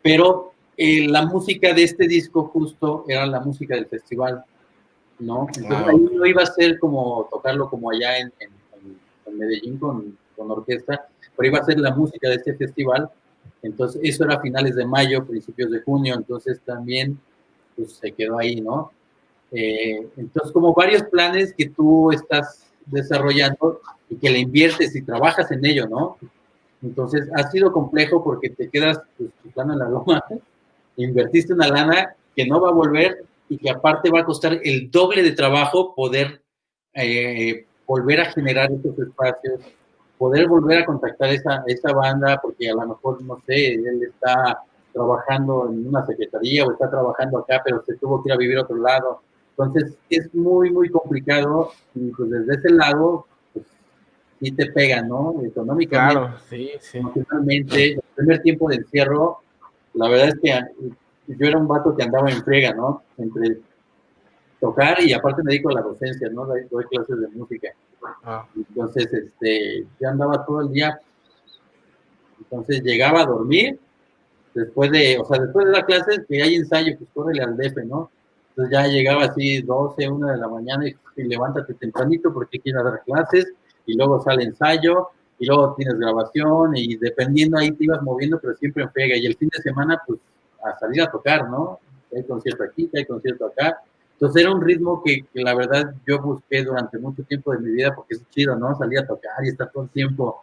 Pero eh, la música de este disco justo era la música del festival, ¿no? Entonces ahí no iba a ser como tocarlo como allá en, Medellín con, con, orquesta, pero iba a ser la música de este festival. Entonces eso era a finales de mayo, principios de junio, entonces también pues, se quedó ahí, ¿no? Eh, entonces, como varios planes que tú estás desarrollando y que le inviertes y trabajas en ello, ¿no? Entonces, ha sido complejo porque te quedas pues, en la loma, invertiste una lana que no va a volver y que aparte va a costar el doble de trabajo poder eh, volver a generar esos espacios, poder volver a contactar esa, esa banda, porque a lo mejor, no sé, él está trabajando en una secretaría o está trabajando acá, pero se tuvo que ir a vivir a otro lado. Entonces es muy, muy complicado y pues desde ese lado, pues sí te pega, ¿no? Económicamente. Claro, sí, sí. Emocionalmente, el primer tiempo de encierro, la verdad es que yo era un vato que andaba en frega, ¿no? Entre tocar y aparte me dedico a la docencia, ¿no? Doy, clases de música. Ah. Entonces, este, yo andaba todo el día. Entonces llegaba a dormir, después de, o sea, después de la clase, que hay ensayo, pues córrele al DF, ¿no? Entonces ya llegaba así 12, 1 de la mañana y, levántate tempranito porque quiero dar clases y luego sale ensayo y luego tienes grabación y dependiendo ahí te ibas moviendo, pero siempre en pega. Y el fin de semana, pues a salir a tocar, ¿no? hay concierto aquí, hay concierto acá. Entonces era un ritmo que, la verdad yo busqué durante mucho tiempo de mi vida porque es chido, ¿no? Salir a tocar y estar todo el tiempo.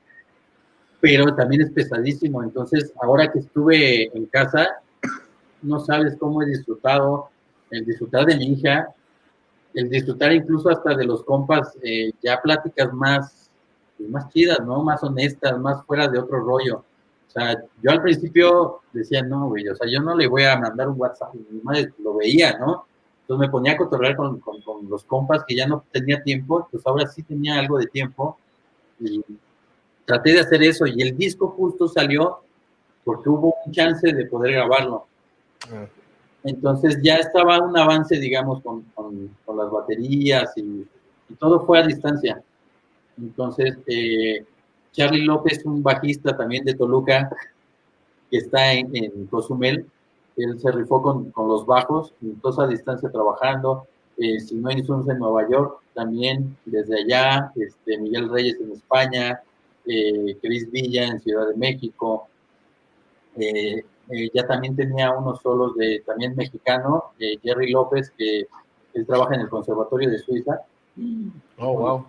Pero también es pesadísimo. Entonces, ahora que estuve en casa, no sabes cómo he disfrutado el disfrutar de mi hija, el disfrutar incluso hasta de los compas, eh, ya pláticas más, más chidas, ¿no? Más honestas, más fuera de otro rollo. O sea, yo al principio decía, no, güey, o sea, yo no le voy a mandar un WhatsApp, mi madre lo veía, ¿no? Entonces me ponía a cotorrear con, con, los compas que ya no tenía tiempo, pues ahora sí tenía algo de tiempo y traté de hacer eso y el disco justo salió porque hubo un chance de poder grabarlo. Ah. Entonces ya estaba un avance, digamos, con, con, las baterías y, todo fue a distancia. Entonces, eh, Charlie López, un bajista también de Toluca, que está en, en Cozumel, él se rifó con, con los bajos, entonces a distancia trabajando, eh, Simón en Nueva York, también desde allá, este, Miguel Reyes en España, eh, Cris Villa en Ciudad de México, eh, eh, ya también tenía unos solos de también mexicano, Jerry López, que él trabaja en el Conservatorio de Suiza. Oh, wow.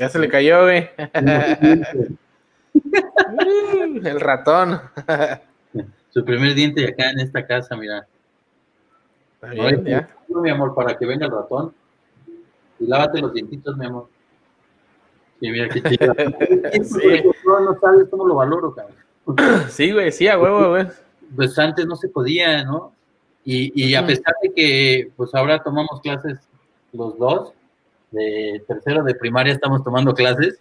Ya se le cayó, güey. el ratón. Su primer diente acá en esta casa, mira. Está bien, ya. Mi amor, para que venga el ratón. Y lávate los dientitos, mi amor. Sí, mira qué chido. sí. No sabes cómo lo valoro, cabrón. Sí, güey, sí, a huevo, güey. Pues antes no se podía, ¿no? Y, y a pesar de que, pues ahora tomamos clases los dos, de tercero de primaria estamos tomando clases,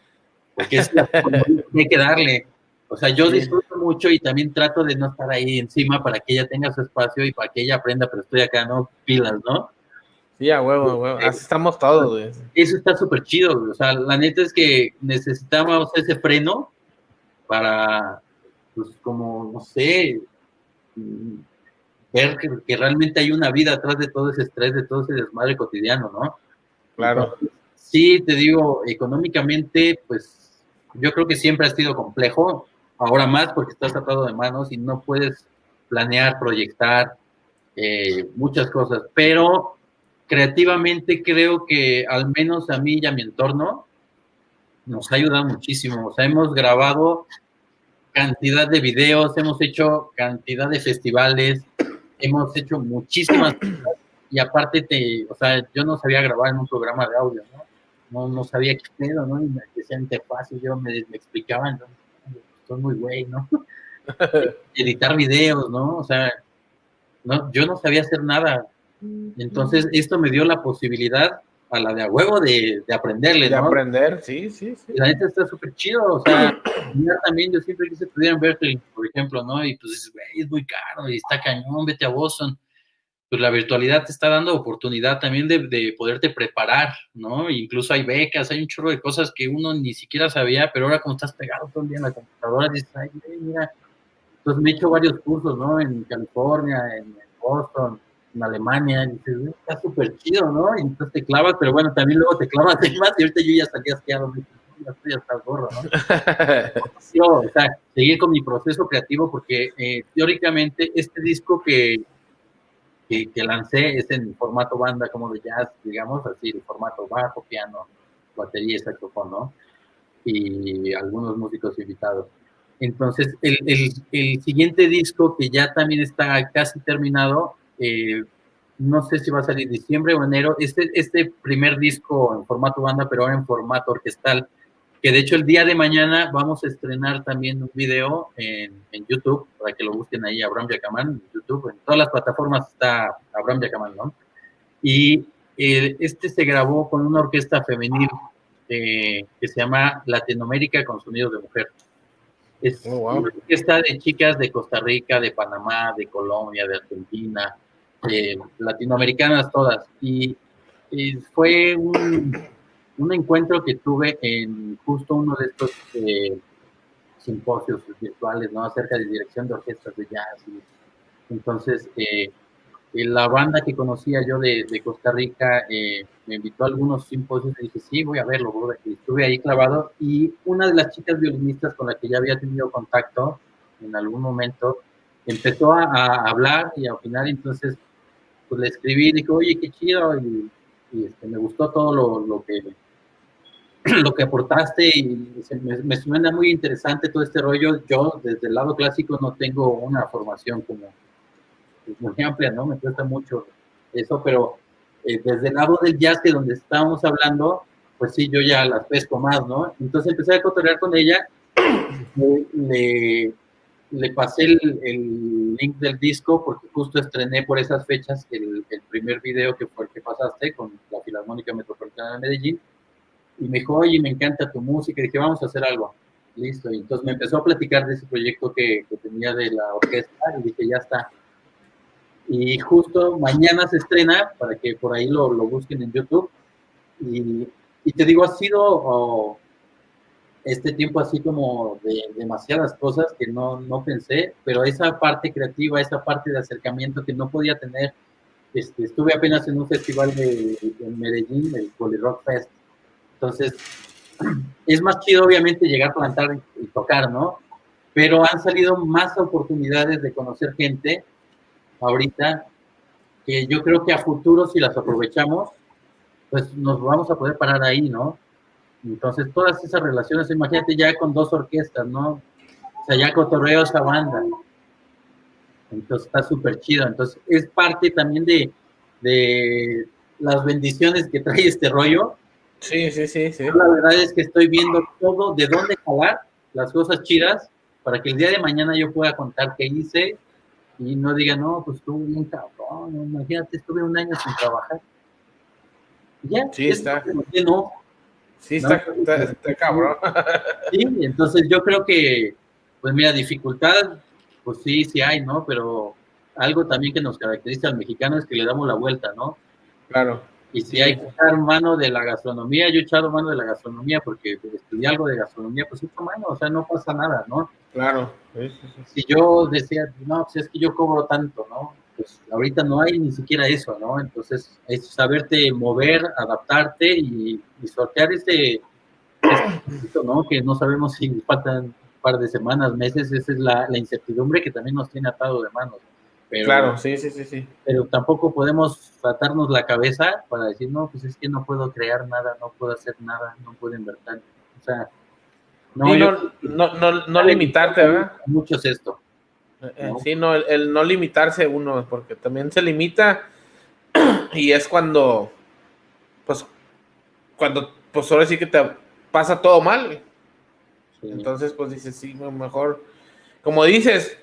porque es la hay que darle. O sea, yo disfruto mucho y también trato de no estar ahí encima para que ella tenga su espacio y para que ella aprenda, pero estoy acá, ¿no? Pilas, ¿no? Sí, a huevo, a huevo. Así estamos todos, güey. Eso está súper chido, O sea, la neta es que necesitamos ese freno para, pues, como, no sé, ver que, realmente hay una vida atrás de todo ese estrés, de todo ese desmadre cotidiano, ¿no? Claro. sí, te digo, económicamente, pues yo creo que siempre ha sido complejo ahora más porque estás atado de manos y no puedes planear, proyectar eh, muchas cosas, pero creativamente creo que al menos a mí y a mi entorno nos ha ayudado muchísimo. O sea, hemos grabado cantidad de videos, hemos hecho cantidad de festivales, hemos hecho muchísimas cosas y aparte te, o sea, yo no sabía grabar en un programa de audio, ¿no? No, no sabía qué pedo, ¿no? Y me decían fácil, yo me, me explicaban, ¿no? son muy güey, ¿no? Editar videos, ¿no? O sea, no, yo no sabía hacer nada. Entonces, esto me dio la posibilidad a la de a huevo de, de aprenderle, ¿no? De aprender, sí, sí, sí. la neta está súper chido, o sea, también yo siempre quise estudiar en Berkeley, por ejemplo, ¿no? Y pues, güey, es muy caro y está cañón, vete a Boston. Pues la virtualidad te está dando oportunidad también de, de poderte preparar, ¿no? Incluso hay becas, hay un chorro de cosas que uno ni siquiera sabía, pero ahora como estás pegado todo el día en la computadora, dices, ay, mira. Entonces me he hecho varios cursos, ¿no? En California, en Boston, en Alemania, y dices, está súper chido, ¿no? Y entonces te clavas, pero bueno, también luego te clavas más, y ahorita yo ya salí asqueado, ya estoy hasta el gorro, ¿no? o sea, seguir con mi proceso creativo, porque eh, teóricamente este disco que, que, que, lancé es en formato banda, como de jazz, digamos, así, de formato bajo, piano, batería y saxofón, ¿no? Y algunos músicos invitados. Entonces, el, el, el, siguiente disco, que ya también está casi terminado, eh, no sé si va a salir diciembre o enero, este, este primer disco en formato banda, pero ahora en formato orquestal, que de hecho el día de mañana vamos a estrenar también un video en, en YouTube, para que lo busquen ahí, Abraham Yacaman, en YouTube, en todas las plataformas está Abraham Yacaman, ¿no? Y eh, este se grabó con una orquesta femenil eh, que se llama Latinoamérica con Sonidos de Mujer. Es oh, una orquesta de chicas de Costa Rica, de Panamá, de Colombia, de Argentina, eh, latinoamericanas todas. Y, fue un, un, encuentro que tuve en justo uno de estos eh, simposios virtuales, ¿no? Acerca de dirección de orquestas de jazz. entonces, eh, la banda que conocía yo de, de Costa Rica me invitó a algunos simposios y dije, sí, voy a verlo, y estuve ahí clavado. Y una de las chicas violinistas con la que ya había tenido contacto en algún momento empezó a, a hablar y a opinar, entonces pues le escribí, dije, oye, qué chido, y, este, me gustó todo lo, lo, que lo que aportaste y me, suena muy interesante todo este rollo. Yo desde el lado clásico no tengo una formación como pues, muy amplia, ¿no? Me cuesta mucho eso, pero eh, desde el lado del jazz, que donde estábamos hablando, pues sí, yo ya las pesco más, ¿no? Entonces empecé a cotorrear con ella, le, le pasé el, link del disco porque justo estrené por esas fechas el, primer video que fue el que pasaste con la Filarmónica Metropolitana de Medellín. Y me dijo, oye, me encanta tu música. Y dije, vamos a hacer algo. Listo. Y entonces me empezó a platicar de ese proyecto que, tenía de la orquesta y dije, ya está. Y justo mañana se estrena, para que por ahí lo, lo busquen en YouTube. Y y te digo, ha sido oh, este tiempo así como de demasiadas cosas que no, no pensé, pero esa parte creativa, esa parte de acercamiento que no podía tener, este, estuve apenas en un festival de, Medellín, el Rock Fest, entonces es más chido obviamente llegar a plantar y tocar, ¿no? Pero han salido más oportunidades de conocer gente ahorita que yo creo que a futuro si las aprovechamos, pues nos vamos a poder parar ahí, ¿no? Entonces, todas esas relaciones, imagínate ya con dos orquestas, ¿no? O sea, ya cotorreo esa banda. Entonces, está súper chido. Entonces, es parte también de, de las bendiciones que trae este rollo. Sí, sí, sí, sí. La verdad es que estoy viendo todo, de dónde jalar las cosas chidas, para que el día de mañana yo pueda contar qué hice y no diga, no, pues estuve bien cabrón, imagínate, estuve un año sin trabajar. Ya, sí, está. No, Sí, está, cabrón. Sí, entonces yo creo que, pues mira, dificultad, pues sí, sí hay, ¿no? Pero algo también que nos caracteriza al mexicano es que le damos la vuelta, ¿no? Claro. Y si hay que echar mano de la gastronomía, yo he echado mano de la gastronomía porque estudié algo de gastronomía, pues hecho mano, o sea, no pasa nada, ¿no? Claro. Si yo decía, no, pues es que yo cobro tanto, ¿no? pues ahorita no hay ni siquiera eso, ¿no? Entonces es saberte mover, adaptarte y, sortear ese, ¿no? Que no sabemos si faltan un par de semanas, meses, esa es la, incertidumbre que también nos tiene atado de manos. Pero, claro, sí, sí, sí, sí. Pero tampoco podemos tratarnos la cabeza para decir, no, pues es que no puedo crear nada, no puedo hacer nada, no puedo invertir. O sea, no, no, no, no, limitarte, ¿verdad? Mucho es esto. Eh, sí, no, el, no limitarse uno, porque también se limita y es cuando, pues, cuando, pues ahora sí que te pasa todo mal. Entonces, pues dices, sí, mejor, como dices,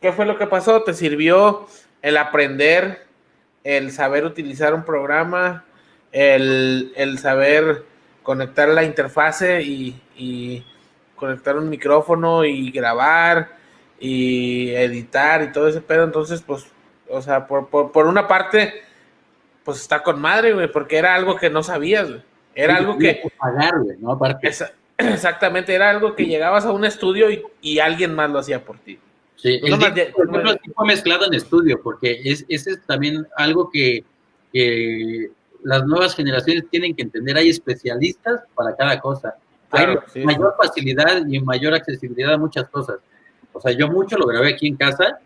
¿qué fue lo que pasó? Te sirvió el aprender, el saber utilizar un programa, el, saber conectar la interfase y, y conectar un micrófono y grabar y editar y todo ese pedo. Entonces, pues, o sea, por, por, una parte, pues está con madre, güey, porque era algo que no sabías, güey. Era algo que... Pagar, ¿no? Aparte. exactamente, era algo que llegabas a un estudio y, y alguien más lo hacía por ti. Sí, el fue mezclado en estudio, porque es, ese es también algo que, que, las nuevas generaciones tienen que entender. Hay especialistas para cada cosa. Hay mayor facilidad y mayor accesibilidad a muchas cosas. O sea, yo mucho lo grabé aquí en casa,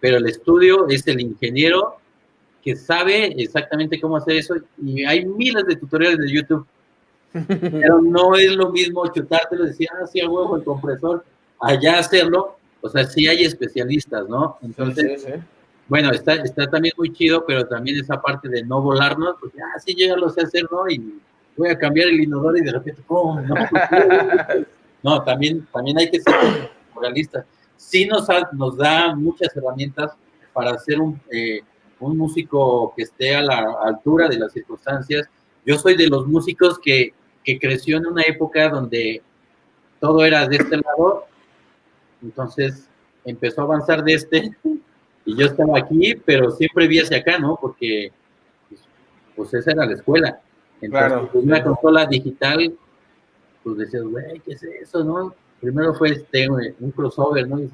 pero el estudio es el ingeniero que sabe exactamente cómo hacer eso y hay miles de tutoriales de YouTube. Pero no es lo mismo chutártelo y decir, ah, sí, a huevo el compresor, allá hacerlo. O sea, sí hay especialistas, ¿no? Entonces, bueno, está, está también muy chido, pero también esa parte de no volarnos, pues ah, sí, yo ya lo sé hacer, ¿no? Y voy a cambiar el inodoro y de repente, ¡pum! No, no también, también hay que ser realistas sí nos, nos da muchas herramientas para ser un, eh, un músico que esté a la altura de las circunstancias. Yo soy de los músicos que, que creció en una época donde todo era de este lado, entonces empezó a avanzar de este y yo estaba aquí, pero siempre vi hacia acá, ¿no? Porque pues, pues esa era la escuela. Entonces, claro. Pues, una consola digital, pues decías, güey, ¿qué es eso, no? primero fue este, un crossover, ¿no? Y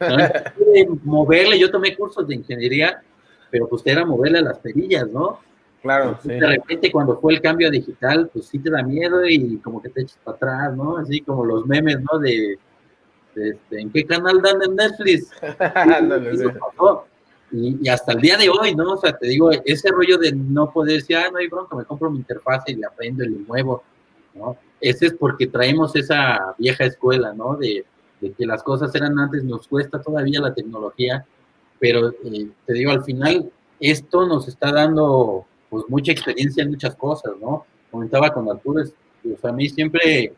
moverle, yo tomé cursos de ingeniería, pero pues era moverle a las perillas, ¿no? Claro, sí. De repente cuando fue el cambio digital, pues sí te da miedo y como que te echas para atrás, ¿no? Así como los memes, ¿no? De, este, ¿en qué canal dan en Netflix? y, y, hasta el día de hoy, ¿no? O sea, te digo, ese rollo de no poder decir, ah, no hay bronca, me compro mi interfaz y le aprendo y le muevo, ¿no? ese es porque traemos esa vieja escuela, ¿no? De, que las cosas eran antes, nos cuesta todavía la tecnología, pero eh, te digo, al final esto nos está dando pues mucha experiencia en muchas cosas, ¿no? Comentaba con Arturo, pues, a mí siempre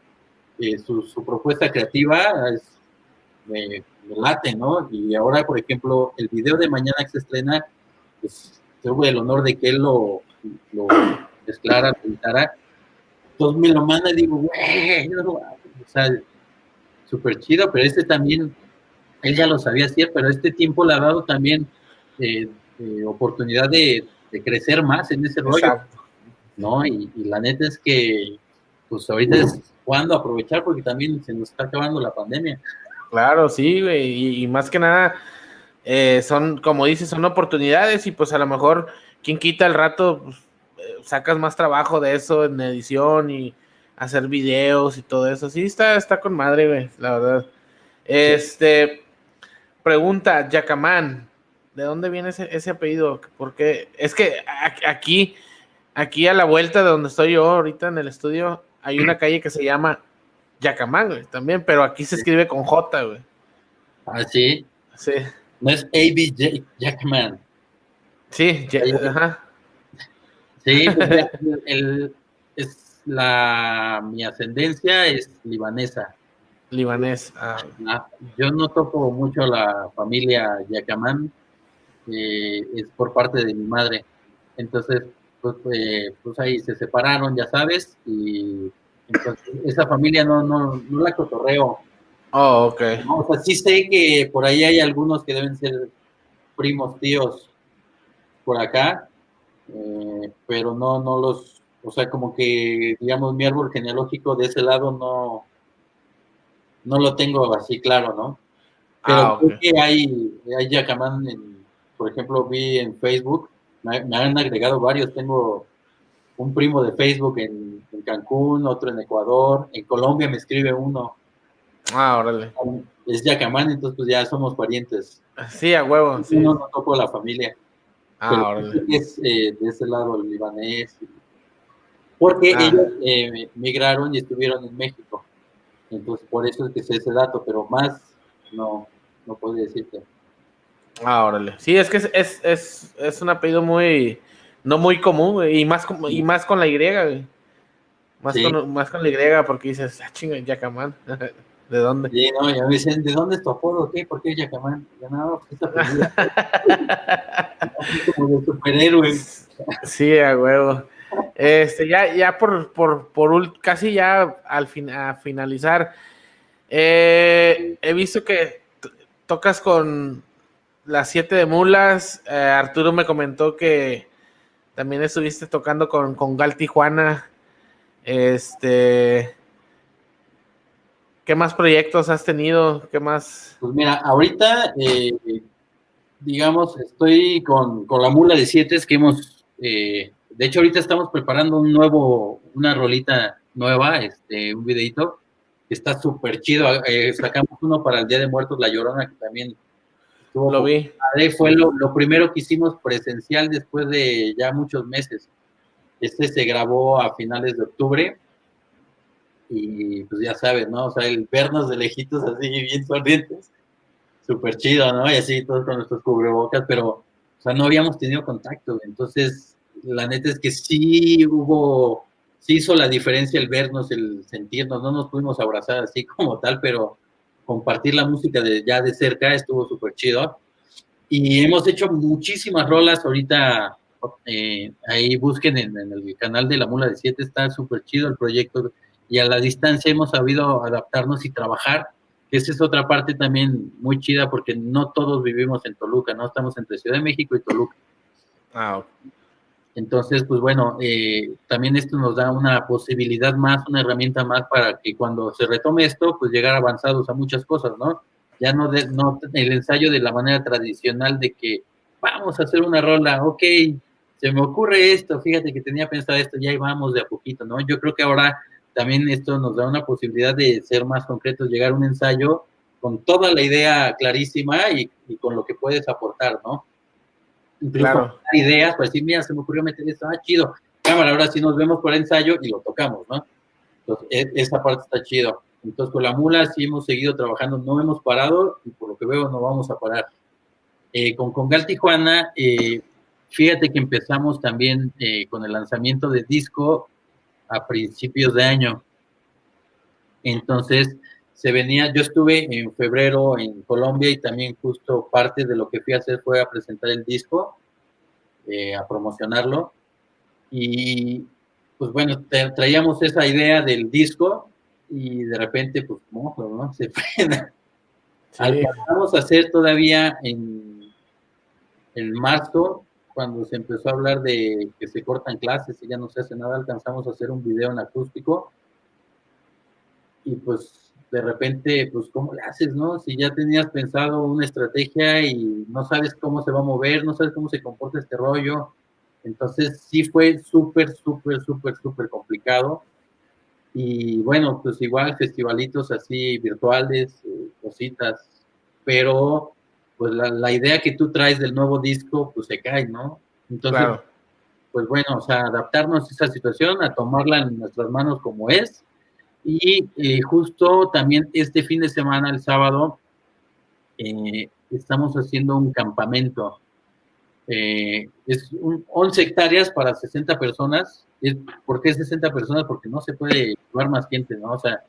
eh, su, propuesta creativa es, me, late, ¿no? Y ahora, por ejemplo, el video de mañana que se estrena, pues tuve el honor de que él lo, lo mezclara, entonces me lo manda y digo, güey, o sea, súper chido, pero este también, él ya lo sabía hacer, pero este tiempo le ha dado también eh, eh, oportunidad de, crecer más en ese rollo. ¿no? Y, la neta es que, pues ahorita es cuando aprovechar porque también se nos está acabando la pandemia. Claro, sí, güey, y, más que nada, eh, son, como dices, son oportunidades y pues a lo mejor, quien quita el rato, pues, eh, sacas más trabajo de eso en edición y hacer videos y todo eso. Sí, está, está con madre, güey, la verdad. Este, pregunta, Yacamán, ¿de dónde viene ese, apellido? Porque es que aquí, aquí a la vuelta de donde estoy yo ahorita en el estudio, hay una calle que se llama Yacamán, güey, también, pero aquí se escribe con J, güey. Ah, sí. Sí. No es A.B. Jackman. Sí, ajá. Sí, pues, el, es la, mi ascendencia es libanesa. Libanés. Ah. Ah, yo no toco mucho a la familia Yacamán, eh, es por parte de mi madre. Entonces, pues, eh, pues ahí se separaron, ya sabes, y entonces esa familia no, no, no la cotorreo. Oh, ok. o sea, sí sé que por ahí hay algunos que deben ser primos, tíos, por acá, eh, pero no, no los, o sea, como que, digamos, mi árbol genealógico de ese lado no, no lo tengo así claro, ¿no? Pero ah, creo que hay, hay Yacamán, por ejemplo, vi en Facebook, me, han agregado varios, tengo un primo de Facebook en, Cancún, otro en Ecuador, en Colombia me escribe uno. Ah, órale. Es Yacamán, entonces pues ya somos parientes. Sí, a huevo, sí. No, no toco la familia. Ah, órale. Es eh, de ese lado el libanés. Porque ah. ellos eh, migraron y estuvieron en México. Entonces, por eso es que sé ese dato, pero más no, no puedo decirte. Ah, órale. Sí, es que es, es, es, un apellido muy, no muy común, y más, y más con la Y, Más, con, más con la Y, porque dices, ah, chinga, Yacamán. ¿De dónde? Sí, no, ya me dicen, ¿de dónde es tu apodo? ¿Qué? ¿Por qué Yacamán? Ya no, como de superhéroe. Sí, a huevo. Este, ya, ya por, por, por casi ya al fin, a finalizar, eh, he visto que tocas con las siete de mulas. Eh, Arturo me comentó que también estuviste tocando con, con Gal Tijuana. Este. ¿Qué más proyectos has tenido? ¿Qué más? Pues mira, ahorita, eh, digamos, estoy con, con, la mula de siete que hemos de hecho, ahorita estamos preparando un nuevo, una rolita nueva, este, un videito, que está súper chido. Eh, sacamos uno para el Día de Muertos, La Llorona, que también estuvo. Lo vi. Fue lo, primero que hicimos presencial después de ya muchos meses. Este se grabó a finales de octubre. Y pues ya sabes, ¿no? O sea, el vernos de lejitos así, bien sonrientes. Súper chido, ¿no? Y así, todos con nuestros cubrebocas, pero, o sea, no habíamos tenido contacto. Entonces, la neta es que sí hubo, sí hizo la diferencia el vernos, el sentirnos, no nos pudimos abrazar así como tal, pero compartir la música de, ya de cerca estuvo súper chido. Y hemos hecho muchísimas rolas ahorita, eh, ahí busquen en, el canal de La Mula de Siete, está súper chido el proyecto y a la distancia hemos sabido adaptarnos y trabajar, que esa es otra parte también muy chida porque no todos vivimos en Toluca, ¿no? Estamos entre Ciudad de México y Toluca. Ah, entonces, pues bueno, eh, también esto nos da una posibilidad más, una herramienta más para que cuando se retome esto, pues llegar avanzados a muchas cosas, ¿no? Ya no, de, no el ensayo de la manera tradicional de que vamos a hacer una rola, ok, se me ocurre esto, fíjate que tenía pensado esto, ya vamos de a poquito, ¿no? Yo creo que ahora también esto nos da una posibilidad de ser más concretos, llegar a un ensayo con toda la idea clarísima y con lo que puedes aportar, ¿no? Claro. ideas, pues sí, mira, se me ocurrió meter esto, ah, chido, cámara, ahora sí nos vemos por ensayo y lo tocamos, ¿no? Entonces, e, esa parte está chido. Entonces, con la mula sí hemos seguido trabajando, no hemos parado y por lo que veo no vamos a parar. Eh, con Congal Tijuana, eh, fíjate que empezamos también eh, con el lanzamiento de disco a principios de año. Entonces, se venía, yo estuve en febrero en Colombia y también justo parte de lo que fui a hacer fue a presentar el disco, eh, a promocionarlo. Y pues bueno, traíamos esa idea del disco y de repente, pues, ¿no? Se frena. Sí. a hacer todavía en, en marzo, cuando se empezó a hablar de que se cortan clases y ya no se hace nada, alcanzamos a hacer un video en acústico y pues de repente, pues ¿cómo le haces, no? Si ya tenías pensado una estrategia y no sabes cómo se va a mover, no sabes cómo se comporta este rollo, entonces sí fue súper, súper, súper, súper complicado. Y bueno, pues igual festivalitos así virtuales, eh, cositas, pero pues la, idea que tú traes del nuevo disco, pues se cae, ¿no? Entonces, pues bueno, o sea, adaptarnos a esa situación, a tomarla en nuestras manos como es. Y eh, justo también este fin de semana, el sábado, eh, estamos haciendo un campamento. Eh, es 11 hectáreas para 60 personas. ¿Por qué 60 personas? Porque no se puede llevar más gente, ¿no? O sea,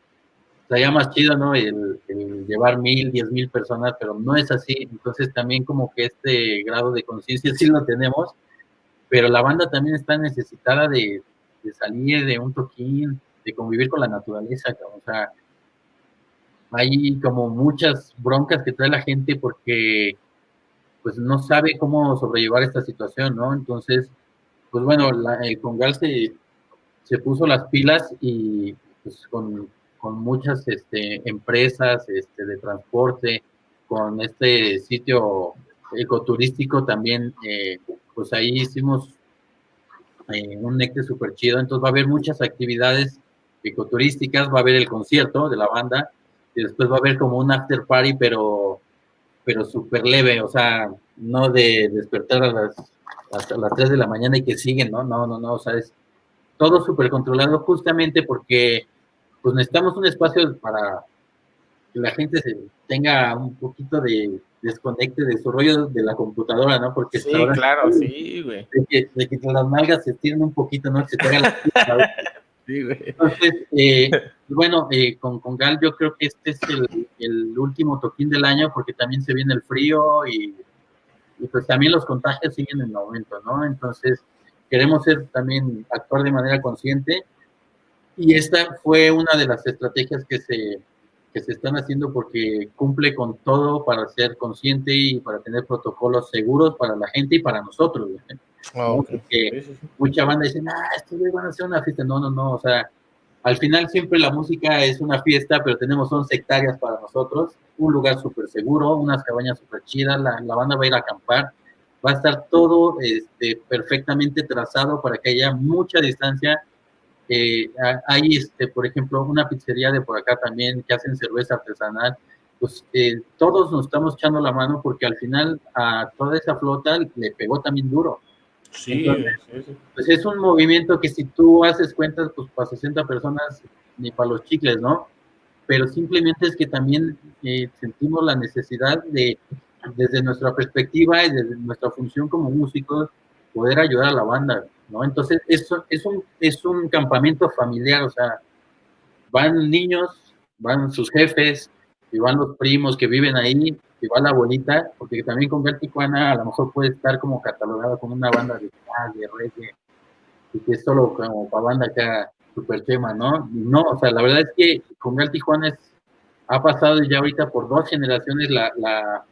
estaría más chido, ¿no? El, llevar mil, diez mil personas, pero no es así. Entonces también como que este grado de conciencia sí lo tenemos, pero la banda también está necesitada de, salir de un toquín, de convivir con la naturaleza, o sea, hay como muchas broncas que trae la gente porque pues no sabe cómo sobrellevar esta situación, ¿no? Entonces, pues bueno, el Congal se, se puso las pilas y pues con con muchas este, empresas este, de transporte, con este sitio ecoturístico también, eh, pues ahí hicimos eh, un necte súper chido, entonces va a haber muchas actividades ecoturísticas, va a haber el concierto de la banda, y después va a haber como un after party, pero, pero súper leve, o sea, no de despertar a las, hasta las 3 de la mañana y que siguen, ¿no? No, no, no, o sea, es todo súper controlado justamente porque pues necesitamos un espacio para que la gente se tenga un poquito de desconecte de su rollo de la computadora, ¿no? Porque sí, claro, sí, güey. De que, de que, las malgas se estiren un poquito, ¿no? Que se tengan la Sí, güey. Entonces, eh, bueno, eh, con, con Gal yo creo que este es el, el, último toquín del año porque también se viene el frío y, y pues también los contagios siguen en aumento, ¿no? Entonces, queremos ser también, actuar de manera consciente y esta fue una de las estrategias que se, que se están haciendo porque cumple con todo para ser consciente y para tener protocolos seguros para la gente y para nosotros. Ah, porque mucha banda dice, ah, esto van a hacer una fiesta. No, no, no, o sea, al final siempre la música es una fiesta, pero tenemos 11 hectáreas para nosotros, un lugar súper seguro, unas cabañas súper chidas, la, la, banda va a ir a acampar, va a estar todo este, perfectamente trazado para que haya mucha distancia eh, hay, este, por ejemplo, una pizzería de por acá también que hacen cerveza artesanal. Pues eh, todos nos estamos echando la mano porque al final a toda esa flota le pegó también duro. Sí, Pues es un movimiento que si tú haces cuentas, pues para 60 personas, ni para los chicles, ¿no? Pero simplemente es que también eh, sentimos la necesidad de, desde nuestra perspectiva y desde nuestra función como músicos, poder ayudar a la banda. ¿no? Entonces, eso es un, es un campamento familiar, o sea, van niños, van sus jefes, y van los primos que viven ahí, y va la abuelita, porque también con Tijuana a lo mejor puede estar como catalogada como una banda de de reggae, y que es solo como para banda acá super tema, ¿no? no, o sea, la verdad es que con Tijuana es, ha pasado ya ahorita por dos generaciones la, la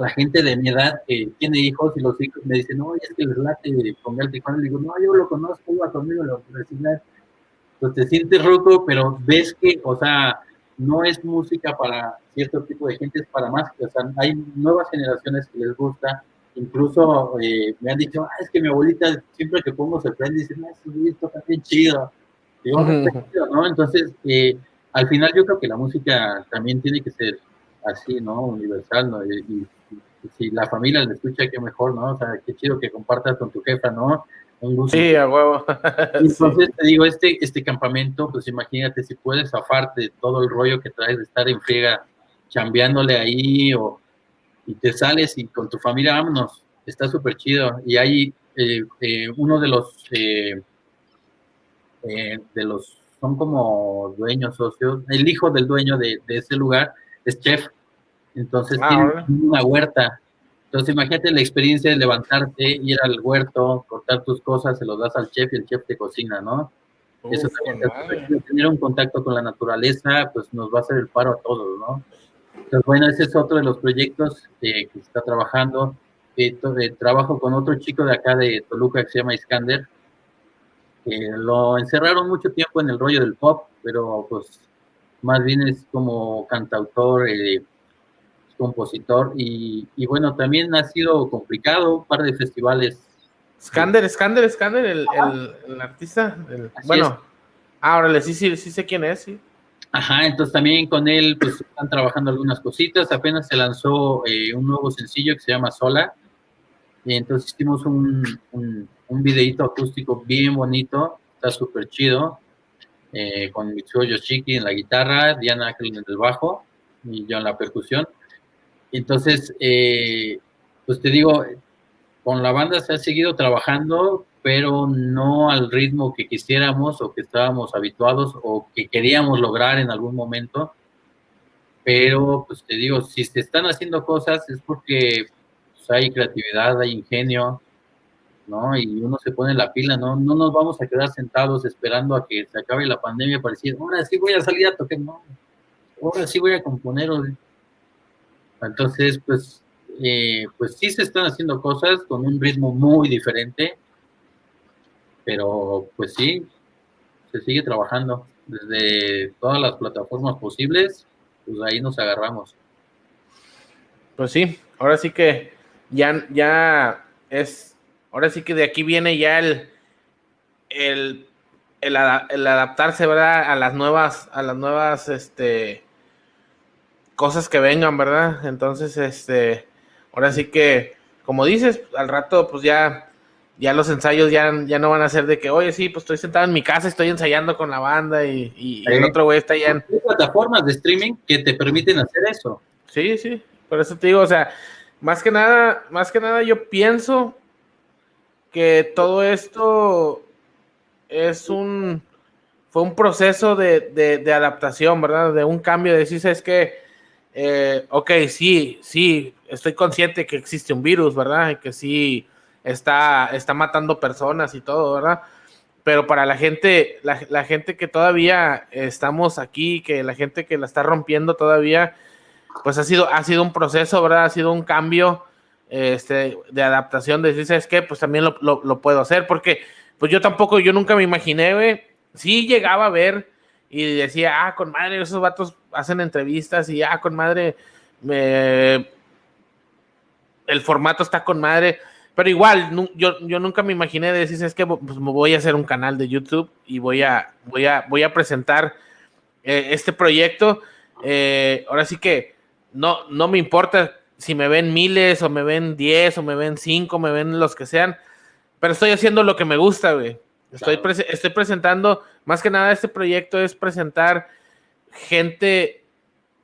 la gente de mi edad que tiene hijos y los hijos me dicen, no, es que les late con el Tijuana. Le digo, no, yo lo conozco, iba conmigo a la. Entonces te sientes roto, pero ves que, o sea, no es música para cierto tipo de gente, es para más. O sea, hay nuevas generaciones que les gusta. Incluso eh, me han dicho, ah, es que mi abuelita siempre que pongo se prende y dice, no, esto está bien chido. Digo, ¿no? Entonces, eh, al final yo creo que la música también tiene que ser así, ¿no? Universal, ¿no? y si la familia le escucha, qué mejor, ¿no? O sea, qué chido que compartas con tu jefa, ¿no? Un gusto. Sí, a huevo. Entonces te digo, este, este campamento, pues imagínate si puedes zafarte de todo el rollo que traes de estar en friega, chambeándole ahí, o y te sales y con tu familia, vámonos, está súper chido. Y hay eh, eh, uno de los, eh, de los, son como dueños, socios, el hijo del dueño de, de ese lugar es chef entonces ah, tiene una huerta. Entonces imagínate la experiencia de levantarte, ir al huerto, cortar tus cosas, se los das al chef y el chef te cocina, ¿no? Eso también, tener un contacto con la naturaleza, pues nos va a hacer el paro a todos, ¿no? Entonces, bueno, ese es otro de los proyectos que se está trabajando. eh, trabajo con otro chico de acá de Toluca que se llama Iskander, que lo encerraron mucho tiempo en el rollo del pop, pero pues más bien es como cantautor, eh, compositor y, bueno, también ha sido complicado un par de festivales. Skander, Skander, Skander, el, el, artista. bueno, ahora sí, sí, sí sé quién es, sí. Ajá, entonces también con él pues están trabajando algunas cositas. Apenas se lanzó eh, un nuevo sencillo que se llama Sola. Y entonces hicimos un, un, un videíto acústico bien bonito, está súper chido, eh, con Mitsuo Yoshiki en la guitarra, Diana en el bajo y yo en la percusión. Entonces, eh, pues te digo, con la banda se ha seguido trabajando, pero no al ritmo que quisiéramos o que estábamos habituados o que queríamos lograr en algún momento. Pero, pues te digo, si se están haciendo cosas es porque pues, hay creatividad, hay ingenio, ¿no? Y uno se pone la pila, ¿no? No nos vamos a quedar sentados esperando a que se acabe la pandemia para decir, ahora sí voy a salir a tocar, no, ahora sí voy a componer. Entonces, pues, eh, pues sí se están haciendo cosas con un ritmo muy diferente, pero pues sí, se sigue trabajando desde todas las plataformas posibles, pues ahí nos agarramos. Pues sí, ahora sí que ya, ya es, ahora sí que de aquí viene ya el, el, el, adaptarse, ¿verdad? A las nuevas, a las nuevas, este, cosas que vengan, ¿verdad? Entonces, este, ahora sí que, como dices, al rato, pues ya ya los ensayos ya, ya no van a ser de que, oye, sí, pues estoy sentado en mi casa, estoy ensayando con la banda y, el otro güey está ya en... Hay plataformas de streaming que te permiten hacer eso. Sí, sí, por eso te digo, o sea, más que nada, más que nada yo pienso que todo esto es un, fue un proceso de, adaptación, ¿verdad? De un cambio, de decir, es que, eh, ok, sí, sí, estoy consciente que existe un virus, ¿verdad? Y que sí está, está matando personas y todo, ¿verdad? Pero para la gente, la, gente que todavía estamos aquí, que la gente que la está rompiendo todavía, pues ha sido, ha sido un proceso, ¿verdad? Ha sido un cambio este, de adaptación, de decir, ¿sabes qué? Pues también lo, puedo hacer, porque pues yo tampoco, yo nunca me imaginé, güey, sí llegaba a ver y decía, ah, con madre, esos vatos hacen entrevistas y ah, con madre, me, el formato está con madre, pero igual, yo, yo nunca me imaginé decir, es que pues, voy a hacer un canal de YouTube y voy a, voy a, voy a presentar eh, este proyecto. Eh, ahora sí que no, no me importa si me ven miles o me ven diez o me ven cinco, me ven los que sean, pero estoy haciendo lo que me gusta, güey. Estoy, estoy presentando, más que nada este proyecto es presentar gente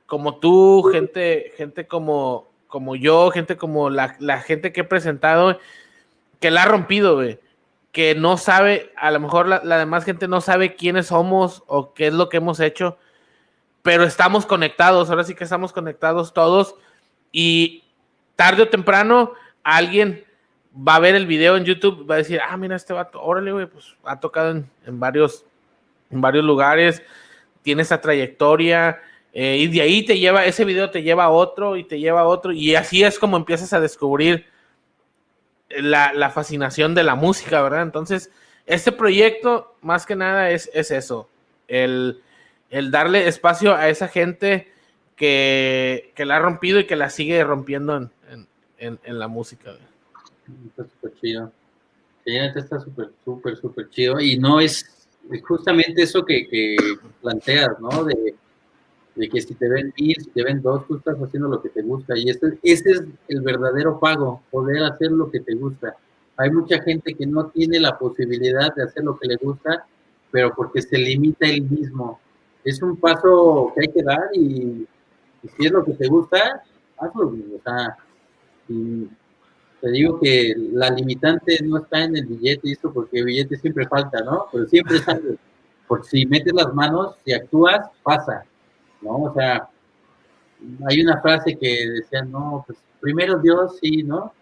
como tú, gente, gente como, como yo, gente como la, gente que he presentado, que la ha rompido, güey. Que no sabe, a lo mejor la, demás gente no sabe quiénes somos o qué es lo que hemos hecho, pero estamos conectados, ahora sí que estamos conectados todos y tarde o temprano alguien va a ver el video en YouTube, va a decir, ah, mira, este vato, órale, güey, pues ha tocado en, en varios, en varios lugares, tiene esa trayectoria, eh, y de ahí te lleva, ese video te lleva a otro y te lleva a otro. Y así es como empiezas a descubrir la, fascinación de la música, ¿verdad? Entonces, este proyecto, más que nada, es, es eso. El, darle espacio a esa gente que, la ha rompido y que la sigue rompiendo en, la música. Está súper chido. está súper, súper, súper chido. Y no es justamente eso que, que planteas, ¿no? De de que si te ven mil, si te ven dos, tú estás haciendo lo que te gusta. Y ese, ese es el verdadero pago, poder hacer lo que te gusta. Hay mucha gente que no tiene la posibilidad de hacer lo que le gusta, pero porque se limita él mismo. Es un paso que hay que dar y, si es lo que te gusta, hazlo. O sea, te digo que la limitante no está en el billete, esto porque el billete siempre falta, ¿no? Pero siempre sale. Porque si metes las manos, si actúas, pasa. ¿no? O sea, hay una frase que decía, no, pues primero Dios, sí, ¿no?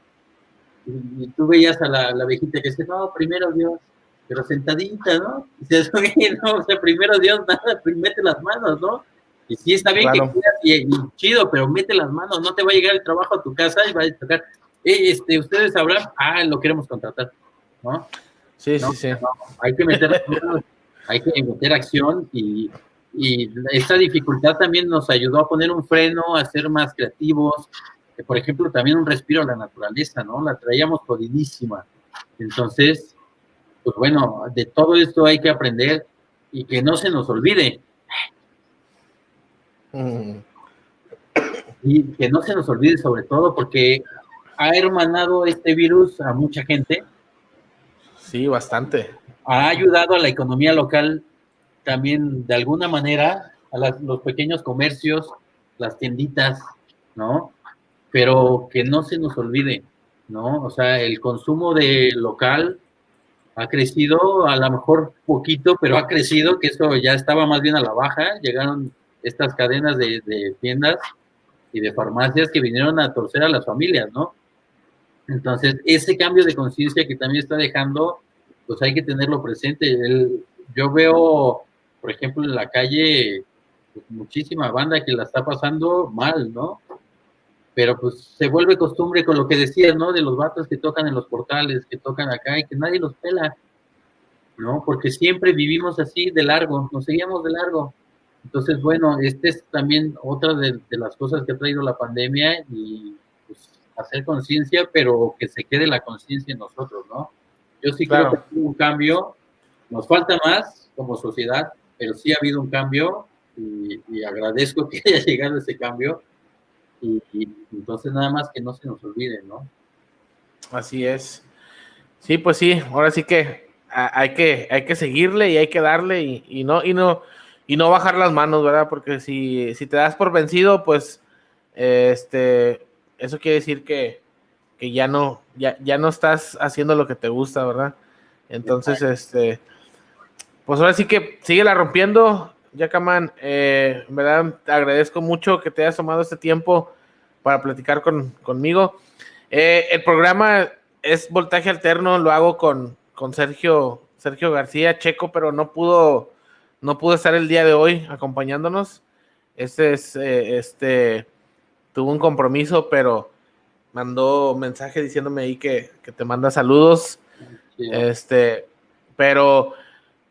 Y, tú veías a la, la, viejita que decía, no, primero Dios, pero sentadita, ¿no? Y dices, no, o sea, primero Dios, nada, mete las manos, ¿no? Y sí está bien que quieras y, chido, pero mete las manos, no te va a llegar el trabajo a tu casa y va a tocar, este, ustedes sabrán, ah, lo queremos contratar, ¿no? Sí, sí, sí. hay que meter, hay que meter acción y, y esta dificultad también nos ayudó a poner un freno, a ser más creativos, por ejemplo, también un respiro a la naturaleza, ¿no? La traíamos jodidísima. Entonces, pues bueno, de todo esto hay que aprender y que no se nos olvide. Mm. Y que no se nos olvide sobre todo porque ha hermanado este virus a mucha gente. Sí, bastante. Ha ayudado a la economía local también de alguna manera, a los pequeños comercios, las tienditas, ¿no? Pero que no se nos olvide, ¿no? O sea, el consumo de local ha crecido, a lo mejor poquito, pero ha crecido, que eso ya estaba más bien a la baja, llegaron estas cadenas de, de tiendas y de farmacias que vinieron a torcer a las familias, ¿no? Entonces, ese cambio de conciencia que también está dejando, pues hay que tenerlo presente. El, yo veo, por ejemplo, en la calle, pues, muchísima banda que la está pasando mal, ¿no? Pero pues se vuelve costumbre con lo que decías, ¿no? De los vatos que tocan en los portales, que tocan acá y que nadie los pela, ¿no? Porque siempre vivimos así de largo, nos seguíamos de largo. Entonces, bueno, este es también otra de, de las cosas que ha traído la pandemia y hacer conciencia, pero que se quede la conciencia en nosotros, ¿no? Yo sí creo que habido un cambio, nos falta más como sociedad, pero sí ha habido un cambio y, agradezco que haya llegado ese cambio y, entonces nada más que no se nos olvide, ¿no? Así es. Sí, pues sí, ahora sí que hay que, hay que seguirle y hay que darle y, y no, y no, y no bajar las manos, ¿verdad? Porque si, si te das por vencido, pues este eso quiere decir que, ya no, ya, ya no estás haciendo lo que te gusta, ¿verdad? Entonces, este, pues ahora sí que sigue la rompiendo, Yakaman. Eh, en verdad, te agradezco mucho que te hayas tomado este tiempo para platicar conmigo. Eh, el programa es voltaje alterno, lo hago con, con Sergio, Sergio García Checo, pero no pudo, no pudo estar el día de hoy acompañándonos. Este es, eh, este, tuvo un compromiso, pero mandó mensaje diciéndome ahí que, te manda saludos. Este, pero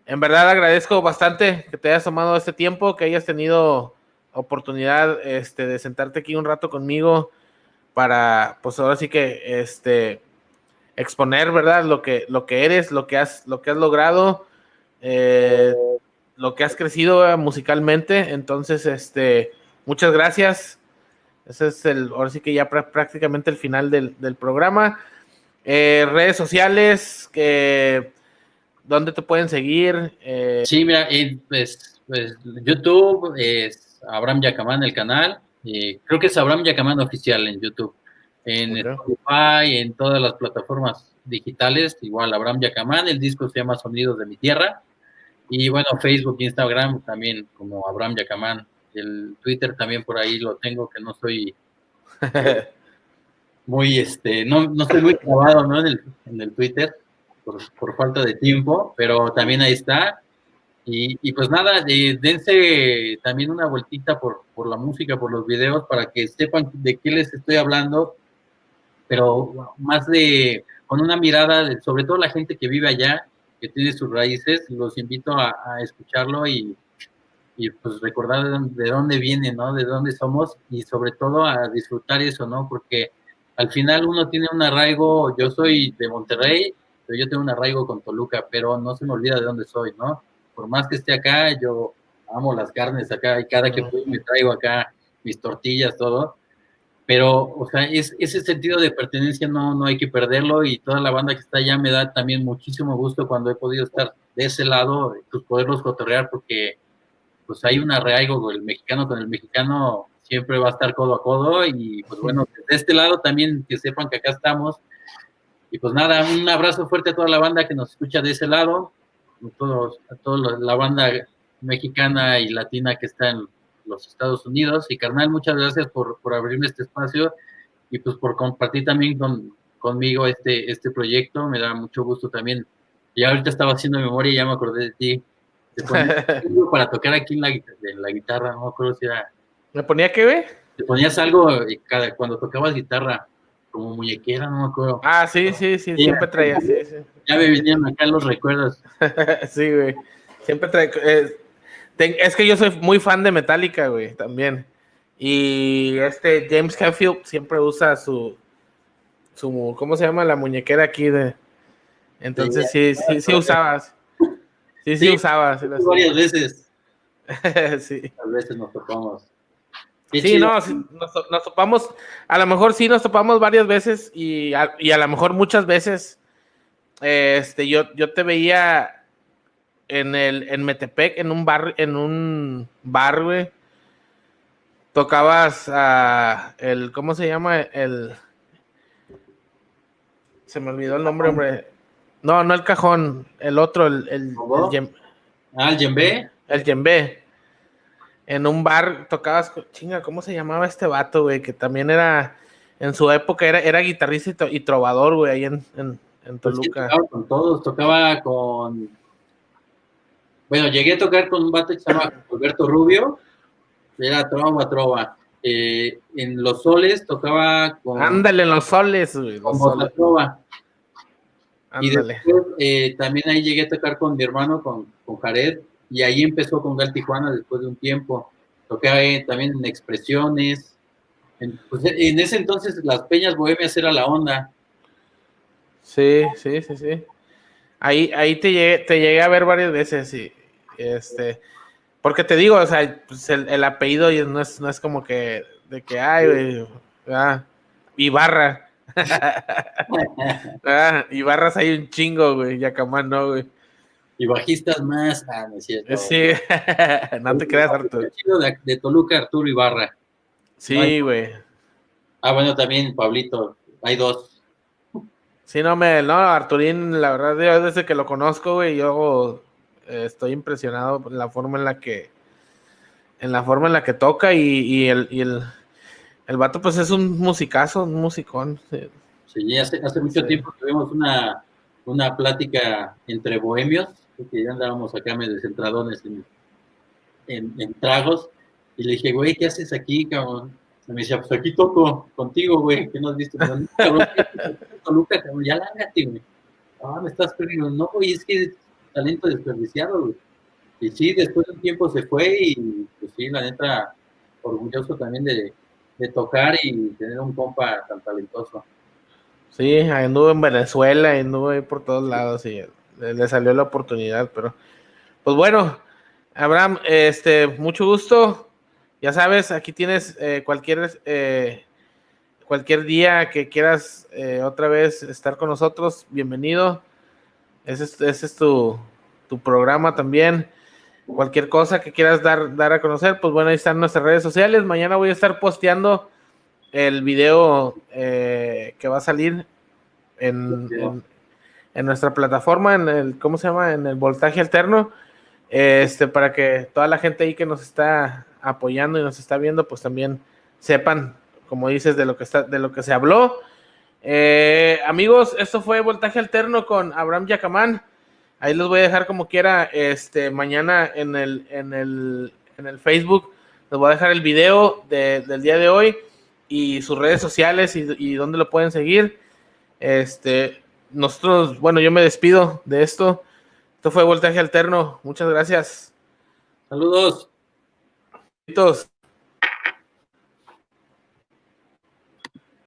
en verdad agradezco bastante que te hayas tomado este tiempo, que hayas tenido oportunidad este, de sentarte aquí un rato conmigo para, pues ahora sí que, este, exponer, ¿verdad? Lo que, lo que eres, lo que has, lo que has logrado, eh, lo que has crecido musicalmente. Entonces, este, muchas gracias. Ese es el, ahora sí que ya prácticamente el final del, programa. Eh, redes sociales, que, ¿dónde te pueden seguir? Eh, sí, mira, pues, pues, YouTube es Abraham Yacamán el canal. creo que es Abraham Yacamán oficial en YouTube. En Spotify, en todas las plataformas digitales, igual Abraham Yacamán. El disco se llama Sonidos de mi Tierra. Y bueno, Facebook, Instagram también como Abraham Yacamán el Twitter también por ahí lo tengo, que no soy muy, este, no, no estoy muy clavado, ¿no? En el, en el Twitter, por, por, falta de tiempo, pero también ahí está. Y, y pues nada, dense también una vueltita por, por la música, por los videos, para que sepan de qué les estoy hablando, pero más de, con una mirada, de, sobre todo la gente que vive allá, que tiene sus raíces, los invito a, a escucharlo y, y pues recordar de dónde, viene, ¿no? De dónde somos y sobre todo a disfrutar eso, ¿no? Porque al final uno tiene un arraigo, yo soy de Monterrey, pero yo tengo un arraigo con Toluca, pero no se me olvida de dónde soy, ¿no? Por más que esté acá, yo amo las carnes acá y cada que puedo me traigo acá mis tortillas, todo. Pero, o sea, es, ese sentido de pertenencia no, no hay que perderlo y toda la banda que está allá me da también muchísimo gusto cuando he podido estar de ese lado, pues poderlos cotorrear porque pues hay un arraigo, el mexicano con el mexicano siempre va a estar codo a codo y pues bueno, de este lado también que sepan que acá estamos. Y pues nada, un abrazo fuerte a toda la banda que nos escucha de ese lado, a, todos, a toda la banda mexicana y latina que está en los Estados Unidos. Y carnal, muchas gracias por, por abrirme este espacio y pues por compartir también con, conmigo este, este proyecto. Me da mucho gusto también. Y ahorita estaba haciendo memoria y ya me acordé de ti para tocar aquí en la, la, guitarra, no me acuerdo si era. ¿Me ponía qué, ve? Te ponías algo cada, cuando tocabas guitarra. como muñequera, no me acuerdo. Ah, sí, sí, sí, siempre traía, sí, sí. Ya me vinieron acá los recuerdos. sí, güey. Siempre trae. eh, es que yo soy muy fan de Metallica, güey, también. Y este James Hetfield siempre usa su. su ¿Cómo se llama? La muñequera aquí de. Entonces sí, sí, sí usabas. Sí, sí, Sí. usabas. sí, lo Varias veces, sí. a veces nos topamos. Qué Sí, no, sí, nos, nos topamos, a lo mejor sí nos topamos varias veces y a, y a lo mejor muchas veces, este, yo, yo te veía en el, en Metepec, en un bar, en un bar, güey, tocabas a el, ¿cómo se llama? El, se me olvidó el nombre, hombre. No, no el cajón, el otro, el, el, el, ¿Cómo? yem- Ah, el Yembe. el Yembe. En un bar tocabas, con- chinga, ¿cómo se llamaba este vato, güey? Que también era, en su época era, era guitarrista y, to- y trovador, güey, ahí en, en, en Pues sí, Toluca. tocaba con todos, tocaba con. Bueno, llegué a tocar con un vato que se llama Alberto Rubio, era trova, trova. Eh, en Los Soles tocaba con, Ándale, en los soles, güey. con Los Bossa soles. Trova. Y después eh, también ahí llegué a tocar con mi hermano, con, con Jared, y ahí empezó con Gal Tijuana después de un tiempo. Toqué también en expresiones. En, pues, en ese entonces las peñas bohemias era la onda. Sí, sí, sí, sí. Ahí, ahí te llegué, te llegué a ver varias veces y este, porque te digo, o sea, pues el, el apellido no es, no es como que de que ay, güey, ah, ah, Ibarras hay un chingo, güey, Yacamán no, güey. Y bajistas más. Ah, no es cierto. Sí, no te creas, Arturo. De, de Toluca, Arturo Ibarra. Sí, güey. Ah, bueno, también Pablito. Hay dos. Sí, no me, no, Arturín, la verdad, yo desde que lo conozco, güey, yo eh, estoy impresionado por la forma en la que, en la forma en la que toca y, y el, y el, el vato, pues es un musicazo, un musicón. sí. Sí, hace, hace mucho Sí. tiempo tuvimos una, una plática entre bohemios, porque ya andábamos acá medio centradones en, en, en tragos, y le dije, güey, ¿qué haces aquí, cabrón? Y me decía, pues aquí toco contigo, güey, que no has visto. Cabrón, Toluca, cabrón, ya lárgate, güey. Ah, me estás perdiendo. No, güey, es que es talento desperdiciado, güey. Y sí, después de un tiempo se fue y, pues sí, la neta, orgulloso también de, de tocar y tener un compa tan talentoso. Sí, anduvo en Venezuela, anduvo por todos lados y le, le salió la oportunidad, pero pues bueno, Abraham, este, mucho gusto. Ya sabes, aquí tienes eh, cualquier eh, cualquier día que quieras eh, otra vez estar con nosotros, bienvenido. Ese es, ese es tu, tu programa también. Cualquier cosa que quieras dar, dar a conocer, pues bueno, ahí están nuestras redes sociales. Mañana voy a estar posteando el video eh, que va a salir en, en, en nuestra plataforma, en el, ¿cómo se llama? En el voltaje alterno. Este, para que toda la gente ahí que nos está apoyando y nos está viendo, pues también sepan, como dices, de lo que está, de lo que se habló. Eh, amigos, esto fue Voltaje Alterno con Abraham Yacamán. Ahí los voy a dejar como quiera. Este, mañana en el, en el, en el Facebook les voy a dejar el video de, del día de hoy y sus redes sociales y, y dónde lo pueden seguir. Este, nosotros, bueno, yo me despido de esto. Esto fue Voltaje Alterno. Muchas gracias. Saludos.